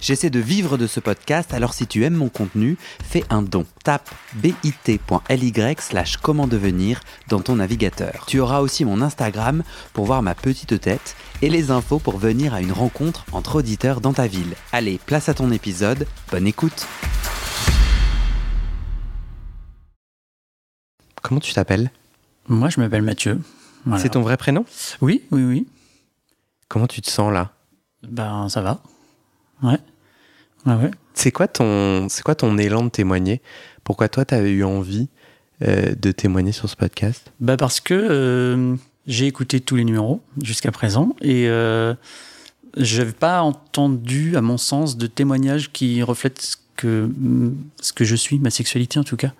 J'essaie de vivre de ce podcast, alors si tu aimes mon contenu, fais un don. Tape bit.ly slash comment devenir dans ton navigateur. Tu auras aussi mon Instagram pour voir ma petite tête et les infos pour venir à une rencontre entre auditeurs dans ta ville. Allez, place à ton épisode, bonne écoute Comment tu t'appelles? Moi, je m'appelle Mathieu. Voilà. C'est ton vrai prénom? Oui, oui, oui. Comment tu te sens là? Ben, ça va. Ouais. Ouais. C'est quoi ton, c'est quoi ton élan de témoigner? Pourquoi toi, tu as eu envie euh, de témoigner sur ce podcast? Bah parce que euh, j'ai écouté tous les numéros jusqu'à présent et euh, je n'avais pas entendu, à mon sens, de témoignages qui reflètent ce que, ce que je suis, ma sexualité en tout cas.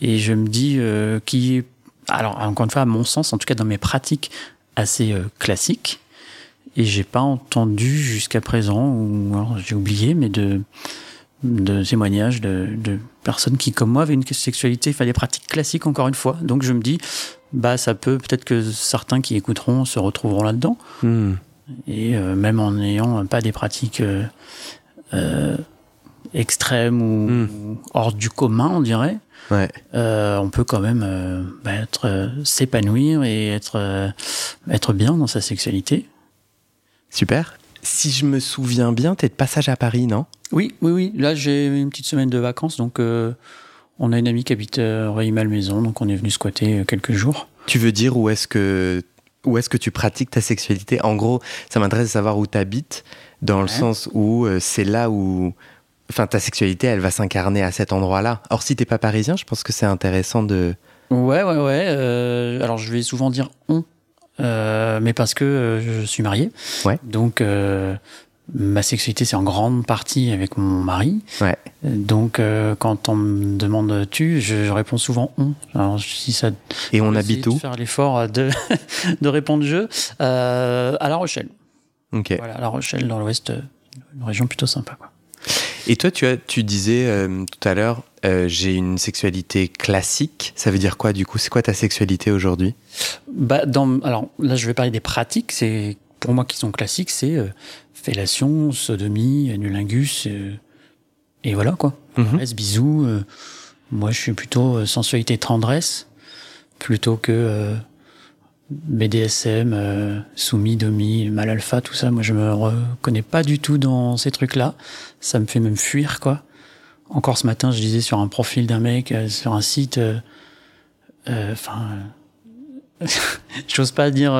Et je me dis qui est, alors encore une fois, à mon sens, en tout cas dans mes pratiques assez classiques, et j'ai pas entendu jusqu'à présent, ou alors j'ai oublié, mais de, de témoignages de, de personnes qui, comme moi, avaient une sexualité, enfin des pratiques classiques encore une fois. Donc je me dis, bah ça peut peut-être que certains qui écouteront se retrouveront là-dedans. Hmm. Et euh, même en n'ayant pas des pratiques euh, euh, extrêmes ou, Mm. ou hors du commun, on dirait, Ouais. on peut quand même bah, être s'épanouir et être être bien dans sa sexualité. Super. Si je me souviens bien, t'es de passage à Paris, non? Oui, oui, oui. Là, j'ai une petite semaine de vacances, donc euh, on a une amie qui habite euh, Rueil-Malmaison, donc on est venu squatter euh, quelques jours. Tu veux dire où est-ce que où est-ce que tu pratiques ta sexualité? En gros, ça m'intéresse de savoir où tu habites, dans le sens où euh, c'est là où enfin ta sexualité, elle va s'incarner à cet endroit-là. Or si t'es pas parisien, je pense que c'est intéressant de Ouais, ouais, ouais. euh, alors, je vais souvent dire on, mais parce que euh, je suis marié. Ouais. Donc, euh, ma sexualité, c'est en grande partie avec mon mari. Ouais. Donc, euh, quand on me demande tu, je, je réponds souvent on. Alors, si ça. et on habite où Faire l'effort de, de répondre je. Euh, à La Rochelle. OK. Voilà, à La Rochelle, dans l'ouest, euh, une région plutôt sympa, quoi. Et toi tu as tu disais euh, tout à l'heure euh, j'ai une sexualité classique. Ça veut dire quoi du coup? C'est quoi ta sexualité aujourd'hui? Bah, dans, alors là, je vais parler des pratiques. C'est pour moi qui sont classiques, c'est euh, fellation, sodomie, nulingus, euh, et voilà quoi. Mhm. Reste bisous. euh, moi, je suis plutôt sensualité tendresse plutôt que BDSM, soumis, domi, mal alpha, tout ça. Moi, je me reconnais pas du tout dans ces trucs-là. Ça me fait même fuir quoi. Encore ce matin, je disais sur un profil d'un mec euh, sur un site. euh, euh, Enfin. J'ose pas dire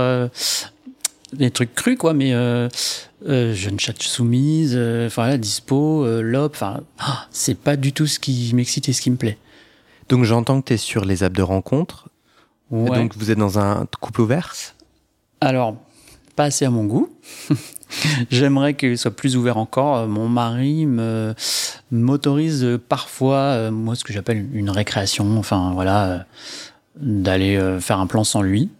des trucs crus, quoi, mais jeune chatte soumise, enfin, là, dispo, lobe, enfin, ah, c'est pas du tout ce qui m'excite et ce qui me plaît. Donc j'entends que tu es sur les apps de rencontre. Ouais. Donc vous êtes dans un couple ouvert? Alors, pas assez à mon goût. J'aimerais qu'il soit plus ouvert encore. Euh, Mon mari me m'autorise parfois, euh, moi, ce que j'appelle une récréation, enfin, voilà, euh, d'aller faire un plan sans lui.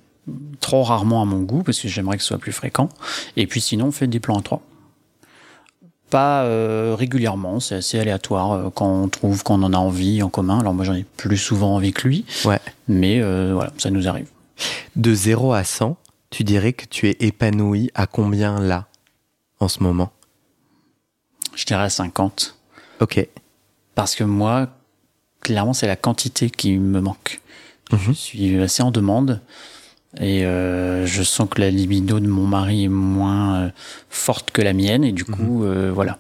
Trop rarement à mon goût, parce que j'aimerais que ce soit plus fréquent. Et puis sinon, on fait des plans à trois. Pas euh, régulièrement, c'est assez aléatoire euh, quand on trouve qu'on en a envie en commun. Alors moi, j'en ai plus souvent envie que lui, Ouais. mais euh, voilà, ça nous arrive. De 0 à 100, tu dirais que tu es épanoui à combien là, en ce moment? Je dirais à 50. Ok. Parce que moi, clairement, c'est la quantité qui me manque. Mhm. Je suis assez en demande et euh, je sens que la libido de mon mari est moins euh, forte que la mienne et du coup, euh, voilà.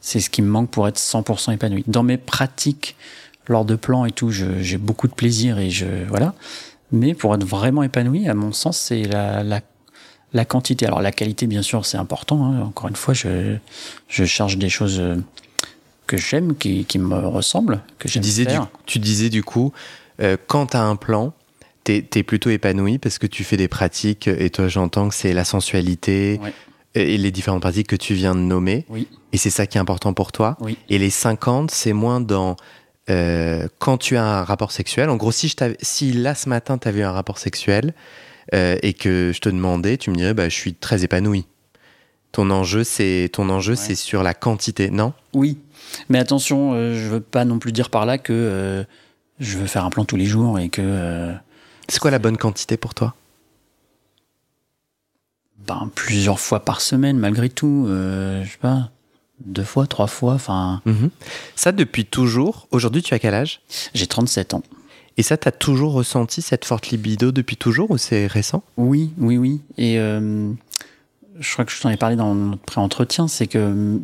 C'est ce qui me manque pour être 100% épanoui. Dans mes pratiques, lors de plans et tout, j'ai beaucoup de plaisir et je, voilà. Mais pour être vraiment épanoui, à mon sens, c'est la, la, la quantité. Alors la qualité, bien sûr, c'est important. hein. Encore une fois, je, je cherche des choses euh, que j'aime, qui, qui me ressemblent, que Tu j'aime disais, du, faire. tu disais du coup, euh, quand tu as un plan, tu es, plutôt épanoui parce que tu fais des pratiques et toi j'entends que c'est la sensualité Ouais. et les différentes pratiques que tu viens de nommer. Oui, Et c'est ça qui est important pour toi. oui. Et les 50, c'est moins dans euh, quand tu as un rapport sexuel. En gros, si, je si là ce matin tu avais eu un rapport sexuel euh, et que je te demandais, tu me dirais bah, je suis très épanoui. Ton enjeu, c'est ton enjeu, c'est sur la quantité, non? Oui, mais attention, euh, je veux pas non plus dire par là que euh, je veux faire un plan tous les jours et que. euh, C'est quoi la bonne quantité pour toi? Ben, plusieurs fois par semaine, malgré tout, je sais pas, deux fois, trois fois, enfin, Mhm. Ça, depuis toujours. Aujourd'hui, tu as quel âge? J'ai 37 ans. Et ça, t'as toujours ressenti cette forte libido depuis toujours ou c'est récent? Oui, oui, oui. Et euh, je crois que je t'en ai parlé dans notre pré-entretien, c'est que euh,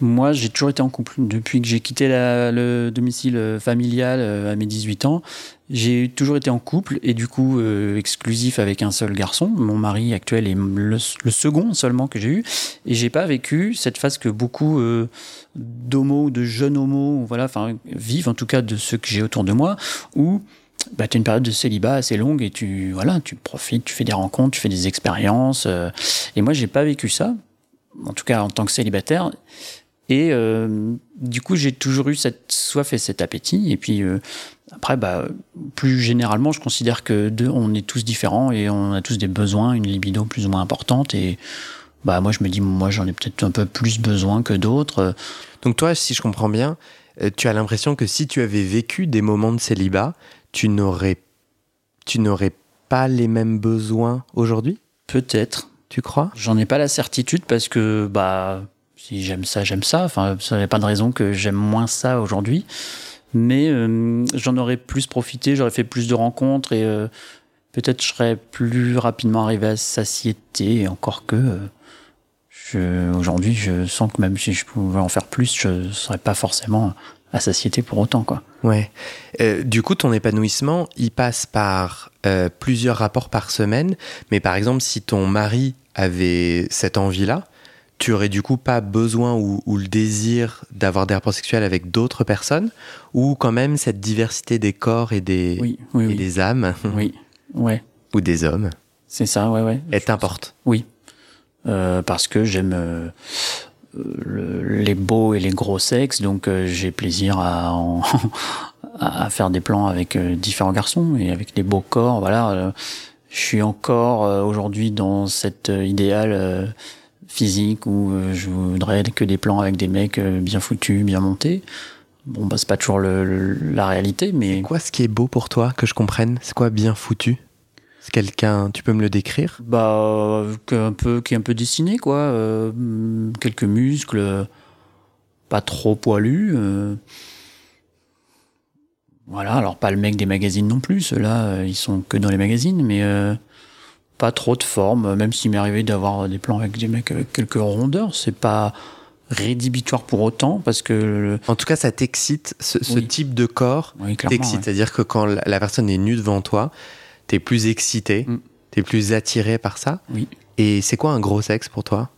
moi, j'ai toujours été en couple. Depuis que j'ai quitté le domicile euh, familial euh, à mes 18 ans, j'ai toujours été en couple et du coup exclusif avec un seul garçon. Mon mari actuel est le, second seulement que j'ai eu. Et j'ai pas vécu cette phase que beaucoup euh, d'homos de jeunes homos, voilà, enfin, vivent, en tout cas de ceux que j'ai autour de moi, où bah, tu as une période de célibat assez longue et tu, voilà, tu profites, tu fais des rencontres, tu fais des expériences. euh, et moi, j'ai pas vécu ça, en tout cas en tant que célibataire. Et euh, du coup, j'ai toujours eu cette soif et cet appétit. Et puis euh, après, bah, plus généralement, je considère que deux, on est tous différents et on a tous des besoins, une libido plus ou moins importante. Et bah, moi, je me dis, moi, j'en ai peut-être un peu plus besoin que d'autres. Donc toi, si je comprends bien, tu as l'impression que si tu avais vécu des moments de célibat, tu n'aurais, tu n'aurais pas les mêmes besoins aujourd'hui? Peut-être. Tu crois? J'en ai pas la certitude parce que bah si j'aime ça, j'aime ça. Enfin, ça n'est pas de raison que j'aime moins ça aujourd'hui. Mais euh, j'en aurais plus profité, j'aurais fait plus de rencontres et euh, peut-être je serais plus rapidement arrivé à satiété. Et encore que euh, je, aujourd'hui, je sens que même si je pouvais en faire plus, je ne serais pas forcément à satiété pour autant, quoi. Ouais. Euh, du coup, ton épanouissement, il passe par euh, plusieurs rapports par semaine. Mais par exemple, si ton mari avait cette envie-là, tu aurais du coup pas besoin ou, ou le désir d'avoir des rapports sexuels avec d'autres personnes Ou quand même cette diversité des corps et des, Oui, oui, et oui. des âmes? Oui, ouais, ou des hommes? C'est ça, ouais, ouais. est importe Oui, Euh, parce que j'aime le- les beaux et les gros sexes, donc euh, j'ai plaisir à, à faire des plans avec euh, différents garçons et avec des beaux corps. Voilà, euh, je suis encore aujourd'hui dans cet idéal physique où je voudrais que des plans avec des mecs bien foutus, bien montés. Bon, bah c'est pas toujours le- le- la réalité, mais Quoi ce qui est beau pour toi, que je comprenne? C'est quoi bien foutu? C'est quelqu'un, tu peux me le décrire? Bah, peu, qui est un peu dessiné, quoi. euh, quelques muscles, euh, pas trop poilus. euh. Voilà, alors pas le mec des magazines non plus, ceux-là, euh, ils sont que dans les magazines, mais euh, pas trop de forme, même s'il m'est arrivé d'avoir des plans avec des mecs avec quelques rondeurs, c'est pas rédhibitoire pour autant, parce que... le- En tout cas, ça t'excite, ce, type de corps Oui, t'excite. ouais. C'est-à-dire que quand la personne est nue devant toi, t'es plus excité, Mm. t'es plus attiré par ça. Oui. Et c'est quoi un gros sexe pour toi?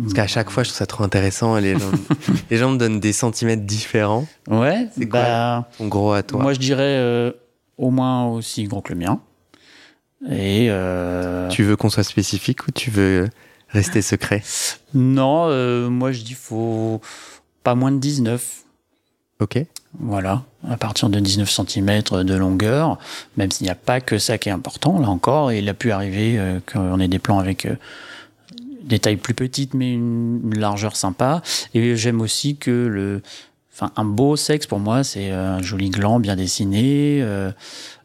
Parce qu'à chaque fois, je trouve ça trop intéressant. Les gens, les gens me donnent des centimètres différents. Ouais, C'est quoi, bah... En gros, à toi? Moi, je dirais euh, au moins aussi gros que le mien. Et euh, Tu veux qu'on soit spécifique ou tu veux rester secret? Non, euh, moi je dis faut pas moins de 19. Ok. Voilà, à partir de 19 cm de longueur, même s'il n'y a pas que ça qui est important, là encore, il a pu arriver euh, qu'on ait des plans avec euh, des tailles plus petites, mais une, largeur sympa. Et j'aime aussi que le, enfin, un beau sexe pour moi, c'est un joli gland bien dessiné, euh,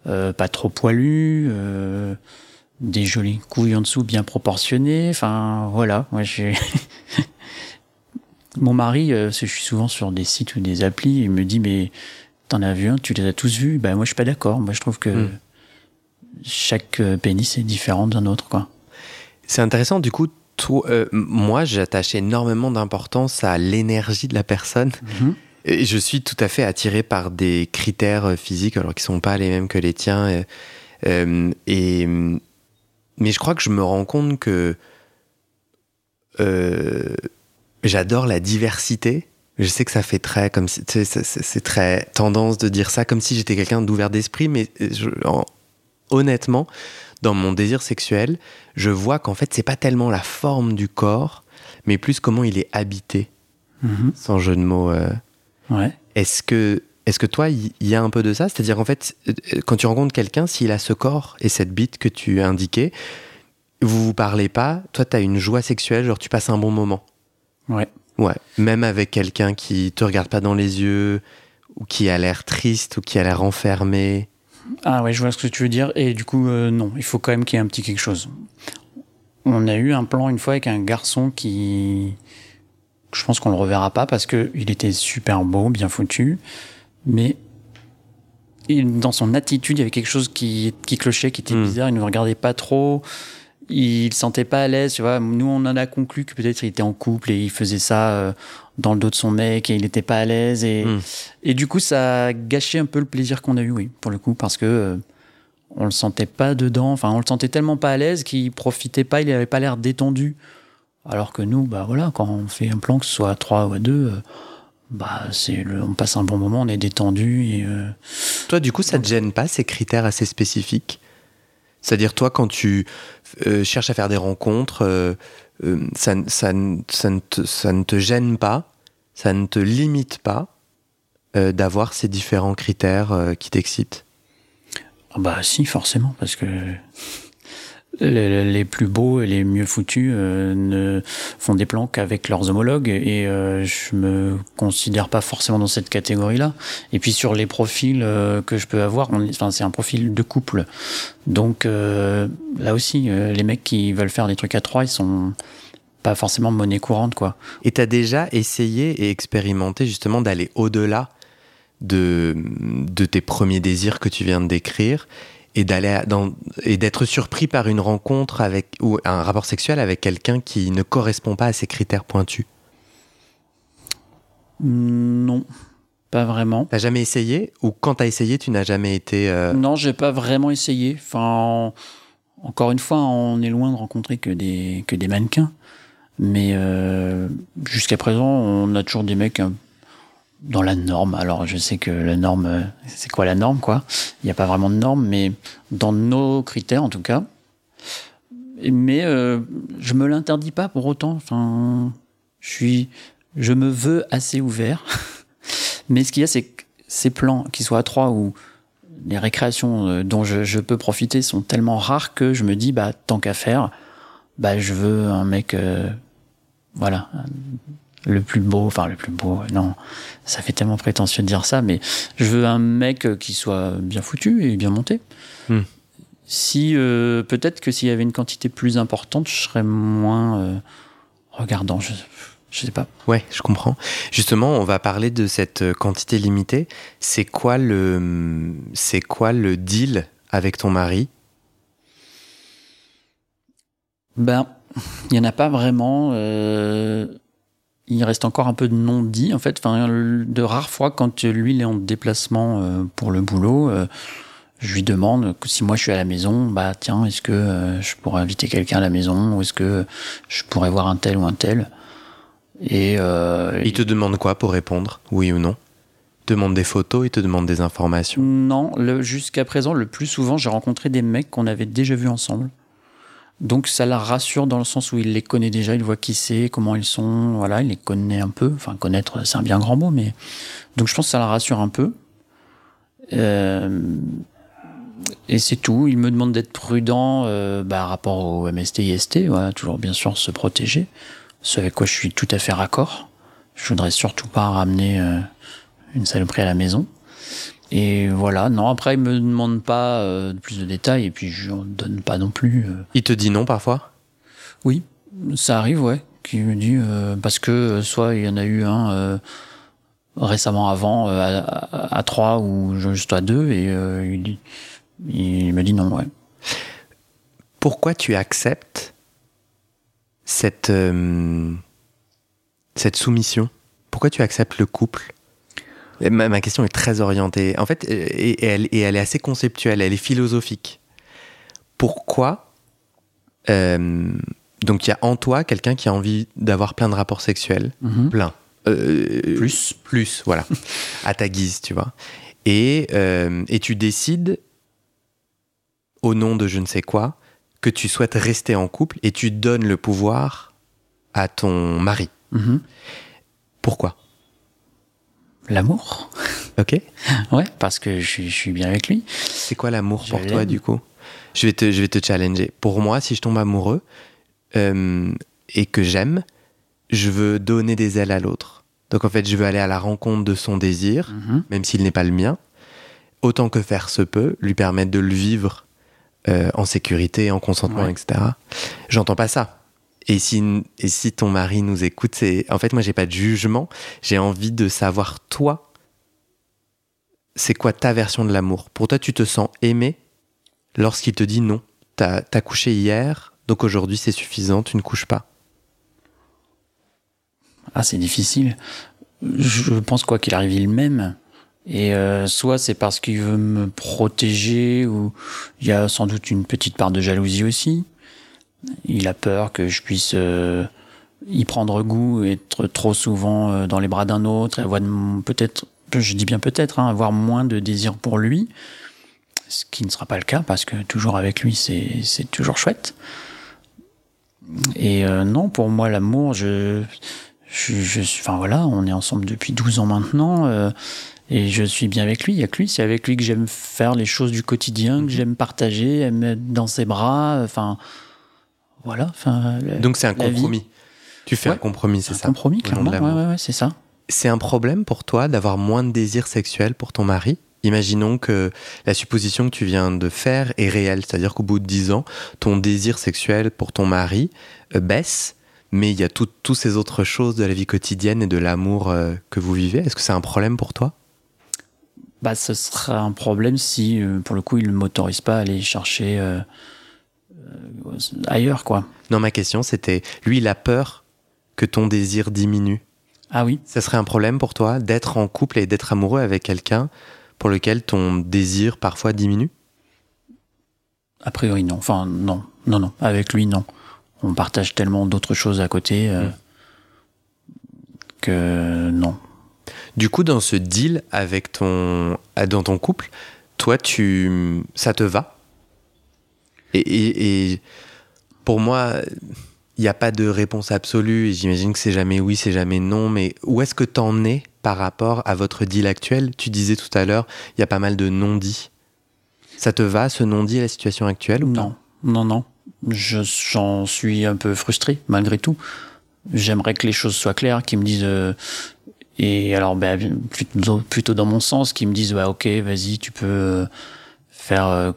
euh, pas trop poilu, euh, des jolies couilles en dessous bien proportionnées. Enfin, voilà, moi j'ai. Mon mari, euh, je suis souvent sur des sites ou des applis, il me dit mais t'en as vu un, tu les as tous vus? Ben moi je suis pas d'accord. Moi je trouve que Mm. chaque euh, pénis est différent d'un autre quoi. C'est intéressant, du coup, euh, moi, j'attache énormément d'importance à l'énergie de la personne. Et je suis tout à fait attiré par des critères physiques, alors qui sont pas les mêmes que les tiens. euh, et, mais je crois que je me rends compte que euh, j'adore la diversité. Je sais que ça fait très comme si, tu c'est- très tendance de dire ça comme si j'étais quelqu'un d'ouvert d'esprit, mais je- en- honnêtement, dans mon désir sexuel, je vois qu'en fait c'est pas tellement la forme du corps, mais plus comment il est habité, Mhm. sans jeu de mots. euh, Ouais. est-ce que, est-ce que toi, il y, y a un peu de ça? C'est-à-dire, en fait, euh, quand tu rencontres quelqu'un, s'il a ce corps et cette bite que tu as indiqué, vous vous parlez pas, toi t'as une joie sexuelle, genre tu passes un bon moment. Ouais. Ouais. Même avec quelqu'un qui te regarde pas dans les yeux, ou qui a l'air triste, ou qui a l'air enfermé. Ah ouais, je vois ce que tu veux dire. Et du coup, euh, non, il faut quand même qu'il y ait un petit quelque chose. On a eu un plan une fois avec un garçon qui, je pense qu'on le reverra pas parce que il était super beau, bien foutu, mais dans son attitude, il y avait quelque chose qui, qui clochait, qui était Hmm. bizarre. Il ne regardait pas trop. Il se sentait pas à l'aise, tu vois. Nous, on en a conclu que peut-être il était en couple et il faisait ça euh, dans le dos de son mec et il n'était pas à l'aise. Et, Hmm. et du coup, ça a gâché un peu le plaisir qu'on a eu, oui, pour le coup, parce que euh, on le sentait pas dedans. Enfin, on le sentait tellement pas à l'aise qu'il profitait pas. Il avait pas l'air détendu. Alors que nous, bah voilà, quand on fait un plan, que ce soit à trois ou à deux, euh, bah c'est le, on passe un bon moment, on est détendu et Toi, du coup, ça te gêne pas ces critères assez spécifiques? C'est-à-dire, toi, quand tu euh, cherches à faire des rencontres, euh, euh, ça, ça, ça ne te, ça ne te gêne pas, ça ne te limite pas d'avoir ces différents critères qui t'excitent? Ah Bah si, forcément, parce que les, plus beaux et les mieux foutus euh, ne font des plans qu'avec leurs homologues et euh, je me considère pas forcément dans cette catégorie-là. Et puis sur les profils euh, que je peux avoir, enfin c'est un profil de couple, donc là aussi les mecs qui veulent faire des trucs à trois, ils sont pas forcément monnaie courante quoi. Et tu as déjà essayé et expérimenté justement d'aller au-delà de, de tes premiers désirs que tu viens de décrire et d'aller dans et d'être surpris par une rencontre avec ou un rapport sexuel avec quelqu'un qui ne correspond pas à ces critères pointus. Non, pas vraiment. T'as jamais essayé ou quand t'as essayé, tu n'as jamais été euh, Non, j'ai pas vraiment essayé. Enfin, encore une fois, on est loin de rencontrer que des que des mannequins. Mais euh, jusqu'à présent, on a toujours des mecs dans la norme. Alors, je sais que la norme, c'est quoi la norme, quoi? Il n'y a pas vraiment de norme, mais dans nos critères, en tout cas. Mais euh, je me l'interdis pas pour autant. Enfin, je suis, je me veux assez ouvert. mais ce qu'il y a, c'est que ces plans, qu'ils soient à trois ou les récréations euh, dont je, peux profiter sont tellement rares que je me dis bah tant qu'à faire bah je veux un mec euh, voilà le plus beau enfin le plus beau euh, non ça fait tellement prétentieux de dire ça mais je veux un mec euh, qui soit bien foutu et bien monté Hmm. si euh, peut-être que s'il y avait une quantité plus importante je serais moins euh, regardant je, je sais pas Ouais, je comprends. Justement, on va parler de cette quantité limitée. C'est quoi le c'est quoi le deal avec ton mari? Ben, il n'y en a pas vraiment. euh, il reste encore un peu de non-dit, en fait. Enfin, de rares fois, quand lui, il est en déplacement euh, pour le boulot, euh, je lui demande que si moi je suis à la maison, bah tiens, est-ce que euh, je pourrais inviter quelqu'un à la maison ou est-ce que je pourrais voir un tel ou un tel? Et Il te demande quoi pour répondre Oui ou non? Il te demande des photos, il te demande des informations. Non, le- jusqu'à présent, le plus souvent, j'ai rencontré des mecs qu'on avait déjà vus ensemble. Donc ça la rassure dans le sens où il les connaît déjà, il voit qui c'est, comment ils sont, voilà, il les connaît un peu. Enfin, connaître, c'est un bien grand mot, mais donc je pense que ça la rassure un peu. Euh, Et c'est tout. Il me demande d'être prudent euh, bah, rapport au MST, IST, voilà, toujours bien sûr se protéger. Ce avec quoi je suis tout à fait raccord. Je voudrais surtout pas ramener euh, une saloperie à la maison. Et voilà, non, après, il me demande pas euh, plus de détails, et puis je ne donne pas non plus. euh. Il te dit non parfois? Oui, ça arrive, ouais, qui me dit, euh, parce que euh, soit il y en a eu un euh, récemment avant, euh, à, à, à trois ou juste à deux, et euh, il, dit- il me dit non, ouais. Pourquoi tu acceptes cette, euh, cette soumission? Pourquoi tu acceptes le couple? Ma, ma question est très orientée. En fait, euh, et, et elle, et elle est assez conceptuelle, elle est philosophique. Pourquoi euh, Donc il y a en toi quelqu'un qui a envie d'avoir plein de rapports sexuels, Mhm. plein. Euh, Plus. plus, voilà, à ta guise, tu vois. Et, euh, et tu décides, au nom de je ne sais quoi, que tu souhaites rester en couple et tu donnes le pouvoir à ton mari. Mhm. Pourquoi? L'amour Ok Ouais, parce que je suis, je suis bien avec lui. C'est quoi l'amour pour toi, du coup? Je vais te, je vais te challenger. Pour moi, si je tombe amoureux euh, et que j'aime, je veux donner des ailes à l'autre. Donc en fait, je veux aller à la rencontre de son désir, Mhm. même s'il n'est pas le mien, autant que faire se peut, lui permettre de le vivre euh, en sécurité, en consentement, Ouais. etc. J'entends pas ça. Et si, et si ton mari nous écoute, en fait moi j'ai pas de jugement, j'ai envie de savoir toi, c'est quoi ta version de l'amour? Pour toi, tu te sens aimé lorsqu'il te dit non. T'as as couché hier, donc aujourd'hui c'est suffisant, tu ne couches pas. Ah, c'est difficile. Je pense quoi qu'il arrive, il m'aime. Et euh, soit c'est parce qu'il veut me protéger, ou il y a sans doute une petite part de jalousie aussi. Il a peur que je puisse euh, y prendre goût, être trop souvent euh, dans les bras d'un autre, et avoir peut-être, je dis bien peut-être, hein, avoir moins de désir pour lui. Ce qui ne sera pas le cas parce que toujours avec lui, c'est toujours chouette. Et euh, non, pour moi, l'amour, je, je, je enfin voilà, on est ensemble depuis 12 ans maintenant, euh, et je suis bien avec lui. Il y a que lui, c'est avec lui que j'aime faire les choses du quotidien, que j'aime partager, me mettre dans ses bras, enfin, voilà, enfin. la- Donc c'est un vie, compromis. Tu fais Ouais. un compromis, c'est un ça compromis, nom de clairement, ouais, l'amour. ouais, ouais, c'est ça. C'est un problème pour toi d'avoir moins de désir sexuel pour ton mari? Imaginons que la supposition que tu viens de faire est réelle, c'est-à-dire qu'au bout de 10 ans, ton désir sexuel pour ton mari euh, baisse, mais il y a tout- toutes ces autres choses de la vie quotidienne et de l'amour euh, que vous vivez. Est-ce que c'est un problème pour toi? Bah, ce sera un problème si, euh, pour le coup, il ne m'autorise pas à aller chercher euh, ailleurs, quoi. Non, ma question c'était, lui, il a peur que ton désir diminue? Ah oui, Ça serait un problème pour toi d'être en couple et d'être amoureux avec quelqu'un pour lequel ton désir parfois diminue? A priori non. Enfin, non, non, non. Avec lui, non. On partage tellement d'autres choses à côté euh, Mm. que non. Du coup, dans ce deal avec ton, dans ton couple, toi, tu, ça te va? Et, pour moi, il n'y a pas de réponse absolue. J'imagine que c'est jamais oui, c'est jamais non. Mais où est-ce que t'en es par rapport à votre deal actuel? Tu disais tout à l'heure, il y a pas mal de non-dits. Ça te va, ce non-dit, la situation actuelle ou Non, non, non. Je, j'en suis un peu frustré, malgré tout. J'aimerais que les choses soient claires, qu'ils me disent... euh, et alors, ben, plutôt, dans mon sens, qu'ils me disent, ok, vas-y, tu peux euh, faire euh,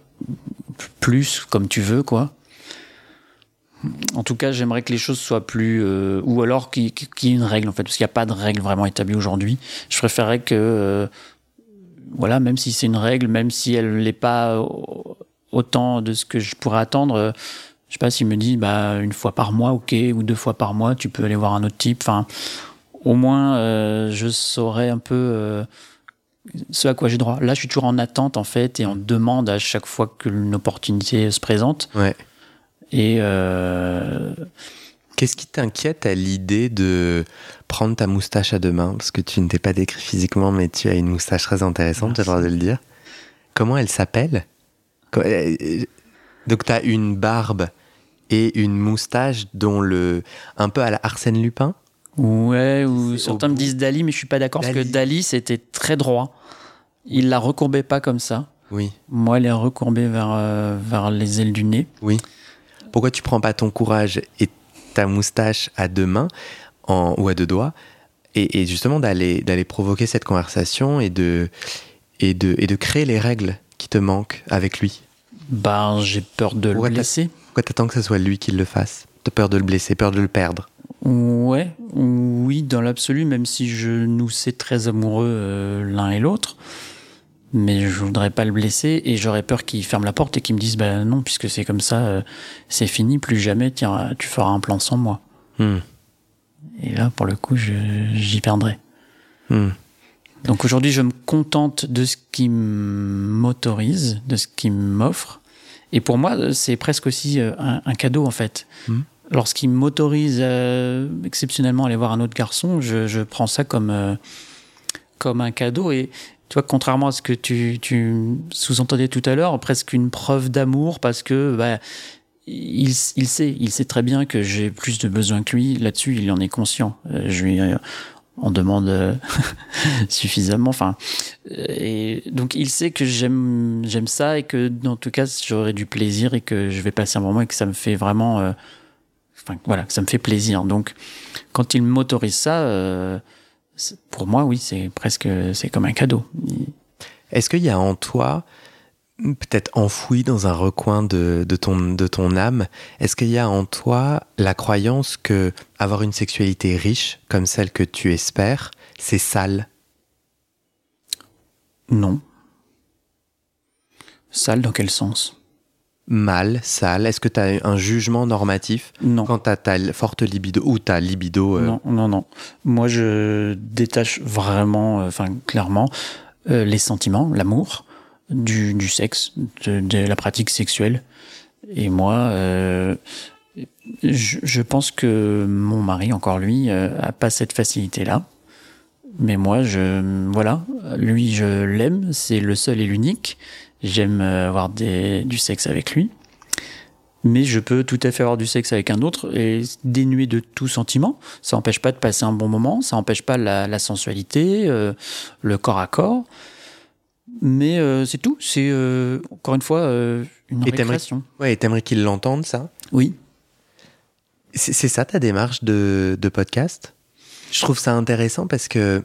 plus comme tu veux, quoi. En tout cas, j'aimerais que les choses soient plus... euh, ou alors qu'il y ait une règle, en fait, parce qu'il n'y a pas de règle vraiment établie aujourd'hui. Je préférerais que... euh, voilà, même si c'est une règle, même si elle n'est pas euh, autant de ce que je pourrais attendre. euh, Je sais pas s'il me dit bah une fois par mois, ok, ou deux fois par mois, tu peux aller voir un autre type. Enfin, au moins, euh, je saurais un peu ce à quoi j'ai droit. Là, je suis toujours en attente en fait et en demande à chaque fois qu'une opportunité se présente. Ouais. Et euh, Qu'est-ce qui t'inquiète à l'idée de prendre ta moustache à deux mains? Parce que tu ne t'es pas décrit physiquement, mais tu as une moustache très intéressante, j'ai le droit de le dire. Comment elle s'appelle? Euh, euh, Donc, tu as une barbe et une moustache dont le. un peu à la Arsène Lupin? Ouais, ou certains me disent Dali, mais je suis pas d'accord parce que Dali. C'était très droit. Il la recourbait pas comme ça. Oui. Moi, elle est recourbée vers euh, vers les ailes du nez. Oui. Pourquoi tu prends pas ton courage et ta moustache à deux mains en, ou à deux doigts et, et justement d'aller d'aller provoquer cette conversation et de, et, de, et de créer les règles qui te manquent avec lui? Ben, j'ai peur de le Pourquoi blesser. Pourquoi t'attends que ce soit lui qui le fasse? T'as peur de le blesser, peur de le perdre? Ouais, oui, dans l'absolu, même si je nous sais très amoureux euh, l'un et l'autre. Mais je voudrais pas le blesser et j'aurais peur qu'il ferme la porte et qu'il me dise bah non, puisque c'est comme ça, euh, c'est fini, plus jamais tiens, tu feras un plan sans moi. Hmm. Et là, pour le coup, j'y perdrais. Hmm. Donc aujourd'hui, je me contente de ce qui m'autorise, de ce qui m'offre. Et pour moi, c'est presque aussi euh, un, un cadeau, en fait. Mhm. Lorsqu'il m'autorise euh, exceptionnellement à aller voir un autre garçon, je, prends ça comme, euh, comme un cadeau. Et tu vois, contrairement à ce que tu, sous-entendais tout à l'heure, presque une preuve d'amour parce que bah, il, il sait, il sait très bien que j'ai plus de besoins que lui. Là-dessus, il en est conscient. Euh, je lui, en demande suffisamment. Enfin, et donc il sait que j'aime j'aime ça et que dans tout cas j'aurai du plaisir et que je vais passer un moment et que ça me fait vraiment, enfin voilà, ça me fait plaisir. Donc quand il m'autorise ça, euh, pour moi oui, c'est presque c'est comme un cadeau. Est-ce qu'il y a en toi, peut-être enfoui dans un recoin de, de ton, de ton âme, est-ce qu'il y a en toi la croyance que avoir une sexualité riche, comme celle que tu espères, c'est sale? Non. Sale dans quel sens? Mal, sale Est-ce que tu as un jugement normatif Non. quant à ta forte libido ou ta libido euh, Non, non, non. Moi, je détache vraiment, euh, enfin, clairement, euh, les sentiments, l'amour, du, du sexe, de, de la pratique sexuelle. Et moi, je, je pense que mon mari, encore lui, a pas cette facilité-là. Mais moi, je, voilà, lui, je l'aime, c'est le seul et l'unique. J'aime euh, avoir des, du sexe avec lui. Mais je peux tout à fait avoir du sexe avec un autre et dénué de tout sentiment. Ça n'empêche pas de passer un bon moment, ça n'empêche pas la, la sensualité, euh, le corps à corps. Mais euh, c'est tout. C'est euh, encore une fois une Et récréation. Ouais, et t'aimerais qu'ils l'entendent, ça? Oui. C'est c'est ça ta démarche de, de podcast? Je trouve ça intéressant parce que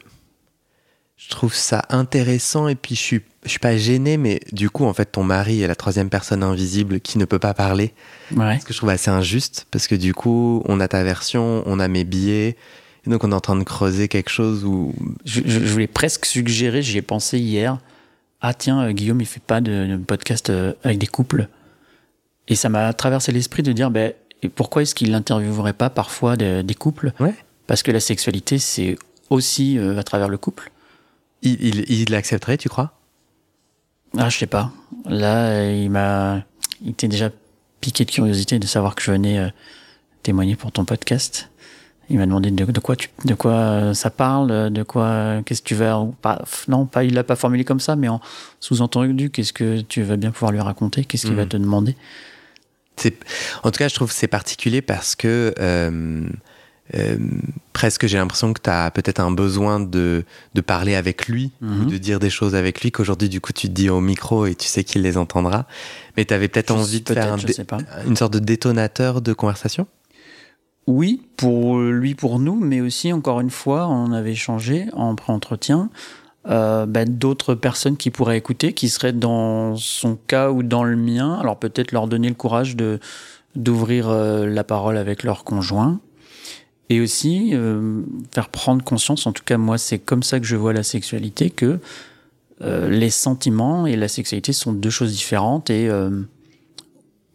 je trouve ça intéressant et puis je suis, je suis pas gêné, mais du coup, en fait, ton mari est la troisième personne invisible qui ne peut pas parler. Ouais. Ce que je trouve assez injuste parce que du coup, on a ta version, on a mes billets. Et donc, on est en train de creuser quelque chose où. Je, je- je voulais presque suggérer, j'y ai pensé hier. Ah tiens, euh, Guillaume, il fait pas de, de podcast euh, avec des couples. Et ça m'a traversé l'esprit de dire, ben, pourquoi est-ce qu'il n'interviewerait pas parfois de- des couples? Ouais. Parce que la sexualité, c'est aussi euh, à travers le couple. Il, il, il l'accepterait, tu crois? Ah, je sais pas. Là, euh, il m'a, il était déjà piqué de curiosité de savoir que je venais euh, témoigner pour ton podcast. Il m'a demandé de, de quoi tu, de quoi euh, ça parle, de quoi, qu'est-ce que tu vas, ou pas, non, pas, il l'a pas formulé comme ça, mais en sous-entendu, qu'est-ce que tu vas bien pouvoir lui raconter, qu'est-ce qu'il va te demander? En tout cas, je trouve que c'est particulier parce que euh, euh, presque j'ai l'impression que tu as peut-être un besoin de, de parler avec lui ou Mhm. de dire des choses avec lui qu'aujourd'hui, du coup, tu te dis au micro et tu sais qu'il les entendra. Mais tu avais peut-être envie de faire un pas. une sorte de détonateur de conversation? Oui, pour lui, pour nous, mais aussi, encore une fois, on avait échangé en pré-entretien euh, bah, d'autres personnes qui pourraient écouter, qui seraient dans son cas ou dans le mien. Alors peut-être leur donner le courage de d'ouvrir euh, la parole avec leur conjoint. Et aussi euh, faire prendre conscience, en tout cas moi c'est comme ça que je vois la sexualité, que euh, les sentiments et la sexualité sont deux choses différentes et euh,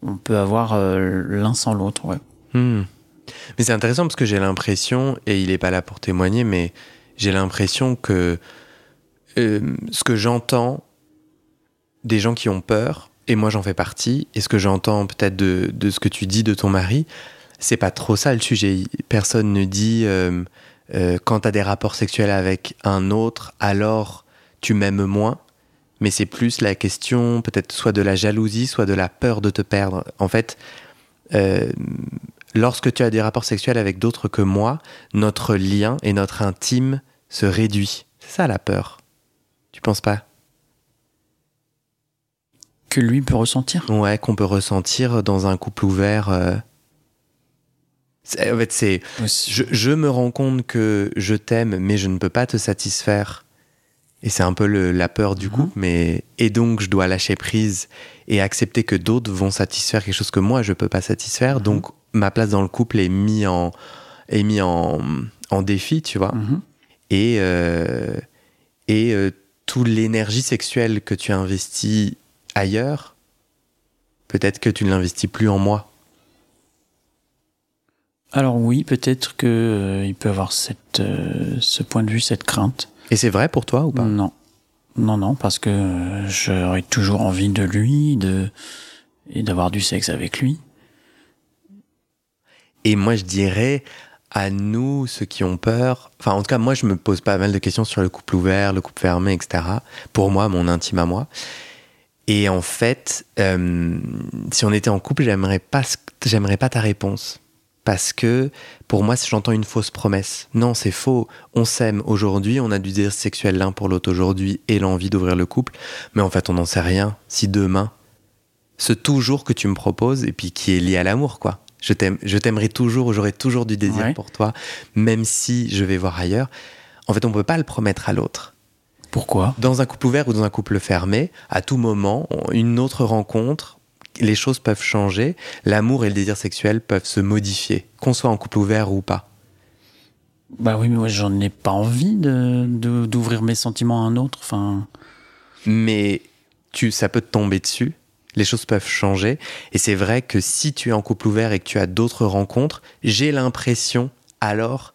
on peut avoir l'un sans l'autre. Hmm. Mais c'est intéressant parce que j'ai l'impression, et il n'est pas là pour témoigner, mais j'ai l'impression que ce que j'entends des gens qui ont peur, et moi j'en fais partie, et ce que j'entends peut-être de ce que tu dis de ton mari, c'est pas trop ça le sujet. Personne ne dit euh, euh, quand tu as des rapports sexuels avec un autre, alors tu m'aimes moins. Mais c'est plus la question peut-être soit de la jalousie, soit de la peur de te perdre. En fait, euh, lorsque tu as des rapports sexuels avec d'autres que moi, notre lien et notre intime se réduit. C'est ça la peur. Tu penses pas? Que lui peut ressentir? Ouais, qu'on peut ressentir dans un couple ouvert. En fait, c'est. Je, je me rends compte que je t'aime, mais je ne peux pas te satisfaire. Et c'est un peu le- la peur du Mhm. couple, mais. Et donc, je dois lâcher prise et accepter que d'autres vont satisfaire quelque chose que moi, je peux pas satisfaire. Mhm. Donc, ma place dans le couple est mise en, est mis en, en défi, tu vois. Mhm. Et, euh, et euh, toute l'énergie sexuelle que tu investis ailleurs, peut-être que tu ne l'investis plus en moi. Alors oui, peut-être que euh, il peut avoir cette, euh, ce point de vue, cette crainte. Et c'est vrai pour toi ou pas? Non, non, non, parce que euh, j'aurais toujours envie de lui, de et d'avoir du sexe avec lui. Et moi, je dirais à nous, ceux qui ont peur, enfin, en tout cas, moi, je me pose pas mal de questions sur le couple ouvert, le couple fermé, etc. Pour moi, mon intime à moi. Et en fait, si on était en couple, j'aimerais pas, j'aimerais pas ta réponse. Parce que pour moi, j'entends une fausse promesse. Non, c'est faux. On s'aime aujourd'hui, on a du désir sexuel l'un pour l'autre aujourd'hui et l'envie d'ouvrir le couple, mais en fait, on n'en sait rien. Si demain, ce toujours que tu me proposes et puis qui est lié à l'amour, quoi. Je t'aime, je t'aimerai toujours, j'aurai toujours du désir Ouais. pour toi, même si je vais voir ailleurs. En fait, on peut pas le promettre à l'autre. Pourquoi? Dans un couple ouvert ou dans un couple fermé, à tout moment, une autre rencontre, les choses peuvent changer, l'amour et le désir sexuel peuvent se modifier, qu'on soit en couple ouvert ou pas. Bah oui, mais moi j'en ai pas envie de, d'ouvrir mes sentiments à un autre. Enfin, Mais tu, ça peut te tomber dessus, les choses peuvent changer, et c'est vrai que si tu es en couple ouvert et que tu as d'autres rencontres, j'ai l'impression alors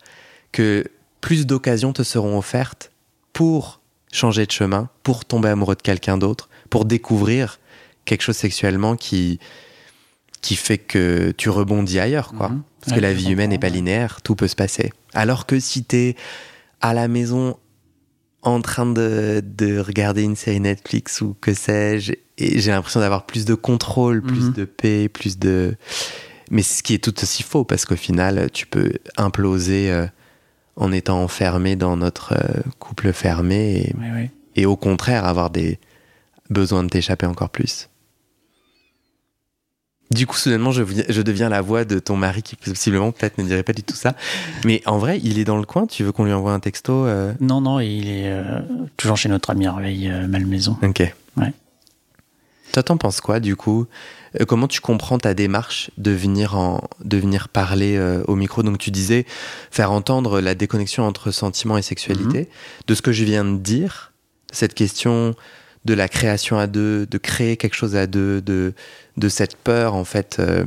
que plus d'occasions te seront offertes pour changer de chemin, pour tomber amoureux de quelqu'un d'autre, pour découvrir quelque chose sexuellement qui, qui fait que tu rebondis ailleurs, quoi. Mhm. Parce que la vie humaine n'est pas linéaire, tout peut se passer. Alors que si t'es à la maison en train de, de regarder une série Netflix ou que sais-je, et j'ai l'impression d'avoir plus de contrôle, plus Mhm. de paix, plus de... Mais ce qui est tout aussi faux, parce qu'au final, tu peux imploser euh, en étant enfermé dans notre euh, couple fermé et, oui, oui. et au contraire avoir des besoins de t'échapper encore plus. Du coup, soudainement, je, vi- je deviens la voix de ton mari qui possiblement peut-être ne dirait pas du tout ça. Mais en vrai, il est dans le coin. Tu veux qu'on lui envoie un texto euh? Non, non, il est euh, toujours chez notre ami Merveille euh, Malmaison. Ok. Ouais. Toi, t'en penses quoi, du coup? Comment tu comprends ta démarche de venir, en, de venir parler au micro? Donc, tu disais faire entendre la déconnexion entre sentiment et sexualité. De ce que je viens de dire, cette question de la création à deux, de créer quelque chose à deux, de, de cette peur, en fait, euh,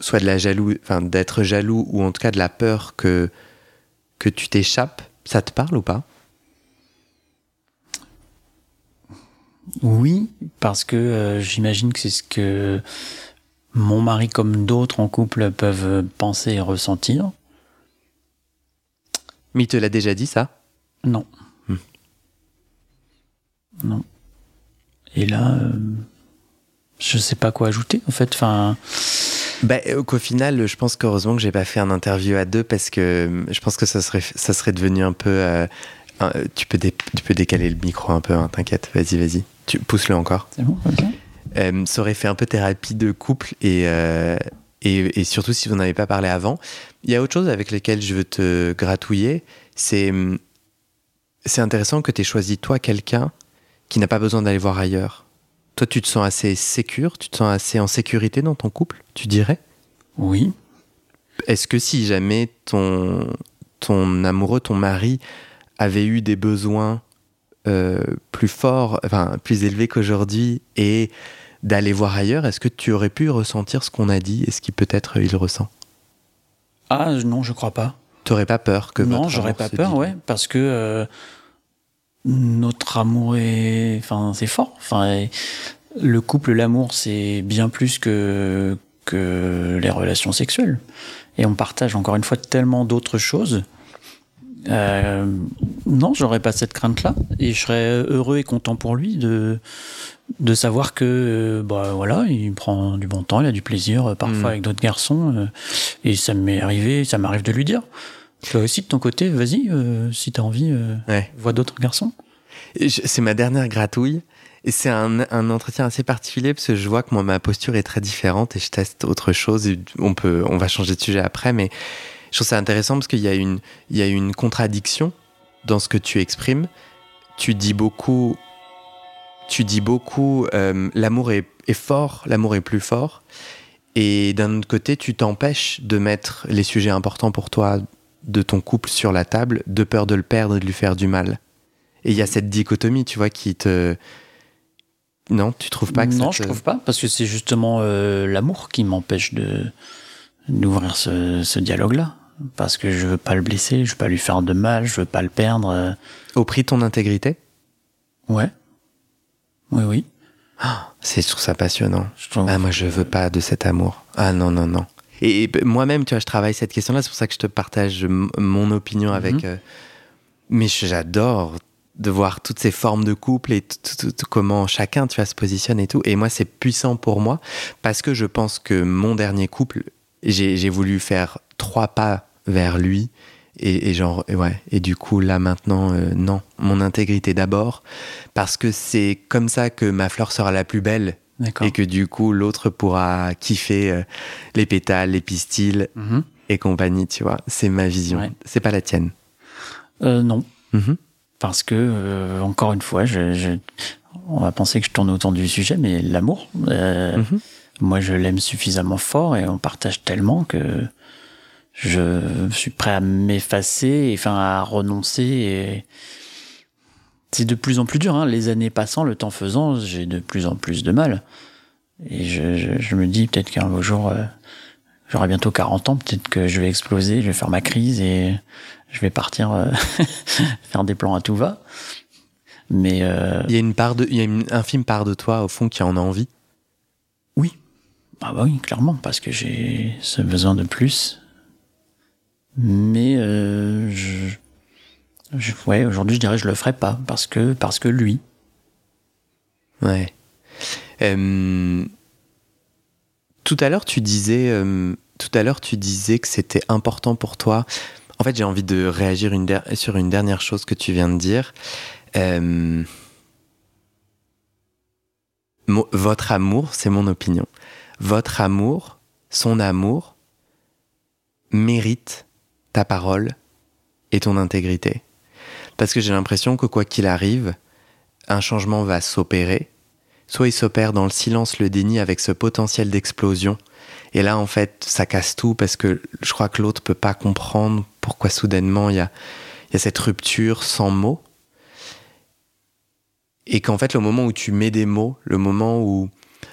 soit de la jaloux, enfin, d'être jaloux, ou en tout cas de la peur que, que tu t'échappes, ça te parle ou pas? Oui, parce que euh, j'imagine que c'est ce que mon mari comme d'autres en couple peuvent penser et ressentir. Mais il te l'a déjà dit, ça? Non. Hmm. Non. Et là, euh, je sais pas quoi ajouter en fait. Enfin, Bah, qu'au final, je pense qu'heureusement que j'ai pas fait un interview à deux parce que euh, je pense que ça serait, ça serait devenu un peu. euh, un- tu, peux dé- tu peux décaler le micro un peu, hein, t'inquiète, vas-y, vas-y. Tu pousse-le encore. c'est bon, ok. Euh, ça aurait fait un peu thérapie de couple et, euh, et, et surtout si vous n'en avez pas parlé avant. Il y a autre chose avec laquelle je veux te gratouiller, c'est hum, c'est intéressant que tu aies choisi toi quelqu'un qui n'a pas besoin d'aller voir ailleurs. Toi, tu te sens assez sécure, tu te sens assez en sécurité dans ton couple, tu dirais? Oui. Est-ce que si jamais ton, ton amoureux, ton mari, avait eu des besoins euh, plus forts, enfin plus élevés qu'aujourd'hui, et d'aller voir ailleurs, est-ce que tu aurais pu ressentir ce qu'on a dit et ce qui peut-être il ressent? Ah non, je crois pas. Tu n'aurais pas peur que non, votre j'aurais pas peur, ouais, parce que euh, notre amour est, enfin, c'est fort. Enfin, le couple, l'amour, c'est bien plus que que les relations sexuelles. Et on partage encore une fois tellement d'autres choses. Euh, non, j'aurais pas cette crainte-là, et je serais heureux et content pour lui de de savoir que euh, bah voilà, il prend du bon temps, il a du plaisir euh, parfois Mm. avec d'autres garçons, et ça m'est arrivé, ça m'arrive de lui dire. Toi aussi de ton côté, vas-y, euh, si t'as envie, euh, Ouais. vois d'autres garçons. C'est ma dernière gratouille. Et c'est un, un entretien assez particulier parce que je vois que moi, ma posture est très différente et je teste autre chose. Et on, peut, on va changer de sujet après, mais je trouve ça intéressant parce qu'il y, a une- il y a une contradiction dans ce que tu exprimes. Tu dis beaucoup, tu dis beaucoup euh, l'amour est, est fort, l'amour est plus fort. Et d'un autre côté, tu t'empêches de mettre les sujets importants pour toi de ton couple sur la table, de peur de le perdre et de lui faire du mal. Et il y a cette dichotomie, tu vois, qui te. Non, tu trouves pas que non, ça je te- trouve pas, parce que c'est justement euh, l'amour qui m'empêche de d'ouvrir ce, ce dialogue-là. Parce que je veux pas le blesser, je veux pas lui faire de mal, je veux pas le perdre. euh, Au prix de ton intégrité? Ouais. Oui, oui. C'est, je trouve ça passionnant. Je Ah, moi, je veux pas de cet amour. Ah, non, non, non. Et, et moi-même, tu vois, je travaille cette question-là, c'est pour ça que je te partage mon opinion avec. Euh, mais j'adore de voir toutes ces formes de couple et tout- tout- tout- comment chacun, tu vois, se positionne et tout. Et moi, c'est puissant pour moi parce que je pense que mon dernier couple j'ai voulu faire trois pas vers lui. Et, et genre, ouais. Et du coup, là maintenant, euh, non. Mon intégrité d'abord. Parce que c'est comme ça que ma fleur sera la plus belle. Et que du coup, l'autre pourra kiffer euh, les pétales, les pistils Mhm. et compagnie, tu vois. C'est ma vision. Ouais. C'est pas la tienne. Euh, non, Mhm. parce que, euh, encore une fois, je, je- on va penser que je tourne autour du sujet, mais l'amour, Mhm. moi je l'aime suffisamment fort et on partage tellement que je suis prêt à m'effacer, enfin à renoncer. Et c'est de plus en plus dur. Hein. Les années passant, le temps faisant, j'ai de plus en plus de mal. Et je, je, je me dis peut-être qu'un beau jour, euh, j'aurai bientôt 40 ans, peut-être que je vais exploser, je vais faire ma crise et je vais partir euh, faire des plans à tout va. Mais euh, Il y a une part de, il y a une infime part de toi au fond qui en a envie? oui, ah bah oui, clairement, parce que j'ai ce besoin de plus. Mais euh, je, je- ouais, aujourd'hui, je dirais je le ferai pas parce que parce que lui. Ouais. Tout à l'heure, tu disais, tout à l'heure, tu disais que c'était important pour toi. En fait, j'ai envie de réagir sur une dernière chose que tu viens de dire. Votre amour, c'est mon opinion. Votre amour, son amour, mérite ta parole et ton intégrité. Parce que j'ai l'impression que quoi qu'il arrive, un changement va s'opérer. Soit il s'opère dans le silence, le déni avec ce potentiel d'explosion. Et là, en fait, ça casse tout parce que je crois que l'autre peut pas comprendre pourquoi soudainement il y a, cette rupture sans mots. Et qu'en fait, le moment où tu mets des mots, le moment où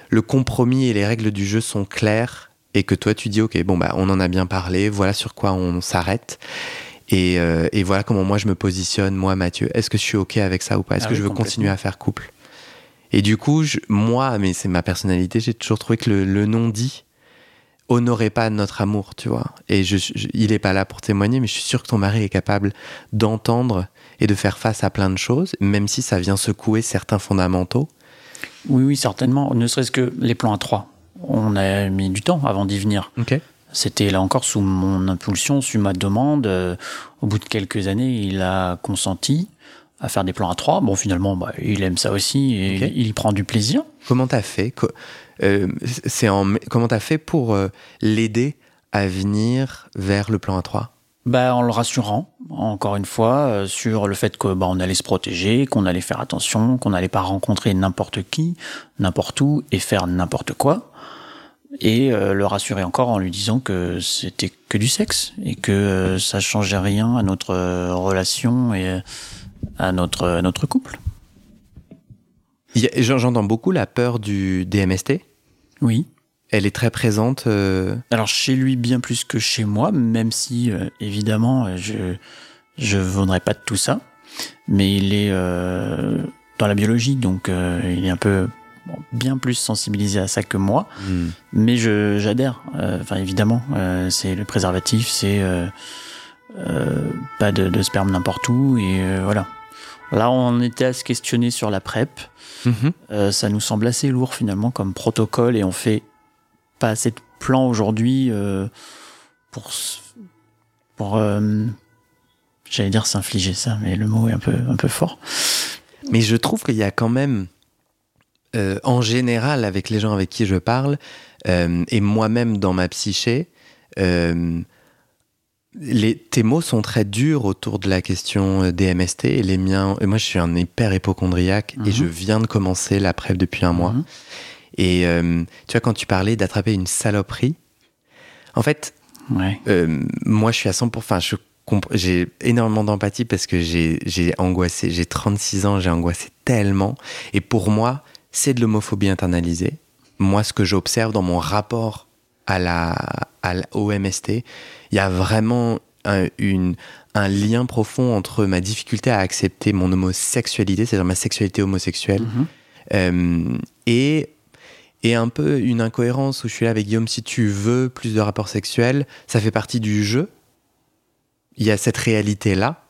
le compromis et les règles du jeu sont claires et que toi tu dis, ok, bon, bah, on en a bien parlé, voilà sur quoi on s'arrête. Et, euh, et voilà comment moi je me positionne, moi Mathieu. Est-ce que je suis ok avec ça ou pas? Est-ce Ah que oui, je veux continuer à faire couple? Et du coup, je- moi, mais c'est ma personnalité, j'ai toujours trouvé que le, le non-dit honorait pas notre amour, tu vois. Et je, je- il est pas là pour témoigner, mais je suis sûr que ton mari est capable d'entendre et de faire face à plein de choses, même si ça vient secouer certains fondamentaux. Oui, oui, certainement. Ne serait-ce que les plans à trois. On a mis du temps avant d'y venir. Ok. C'était là encore sous mon impulsion, sous ma demande. Euh, au bout de quelques années, il a consenti à faire des plans à trois. Bon, finalement, bah, il aime ça aussi et il y prend du plaisir. Comment t'as fait euh, C'est en comment t'as fait pour euh, l'aider à venir vers le plan A3 Bah, en le rassurant, encore une fois, euh, sur le fait que bah, on allait se protéger, qu'on allait faire attention, qu'on n'allait pas rencontrer n'importe qui, n'importe où et faire n'importe quoi. Et euh, le rassurer encore en lui disant que c'était que du sexe et que euh, ça changeait rien à notre euh, relation et euh, à notre, à notre couple. J'entends beaucoup la peur du DMST. Oui. Elle est très présente. euh, Alors chez lui bien plus que chez moi, même si euh, évidemment je je voudrais pas de tout ça, mais il est euh, dans la biologie, donc euh, il est un peu bien plus sensibilisé à ça que moi. hmm. Mais je j'adhère. Euh, Enfin évidemment, euh, c'est le préservatif, c'est euh, pas de, de sperme n'importe où et voilà. Là on était à se questionner sur la PrEP. Mhm. Euh, ça nous semble assez lourd finalement comme protocole et on fait pas assez de plans aujourd'hui euh, pour pour euh, j'allais dire s'infliger ça mais le mot est un peu un peu fort Mais je trouve qu'il y a quand même, euh, en général, avec les gens avec qui je parle, euh, et moi-même dans ma psyché, euh, les, tes mots sont très durs autour de la question des MST et les miens. et moi, je suis un hyper hypochondriaque et Mhm. je viens de commencer la PrEP depuis un mois. Mhm. Et tu vois, quand tu parlais d'attraper une saloperie, en fait, ouais moi, je suis à 100%. Enfin, je j'ai énormément d'empathie parce que j'ai j'ai angoissé. J'ai 36 ans, j'ai angoissé tellement. Et pour moi, c'est de l'homophobie internalisée. Moi, ce que j'observe dans mon rapport à la, à la- il y a vraiment un, une, un lien profond entre ma difficulté à accepter mon homosexualité, c'est-à-dire ma sexualité homosexuelle, Mhm. euh, et, et un peu une incohérence où je suis là avec Guillaume, si tu veux plus de rapports sexuels, ça fait partie du jeu. Il y a cette réalité-là.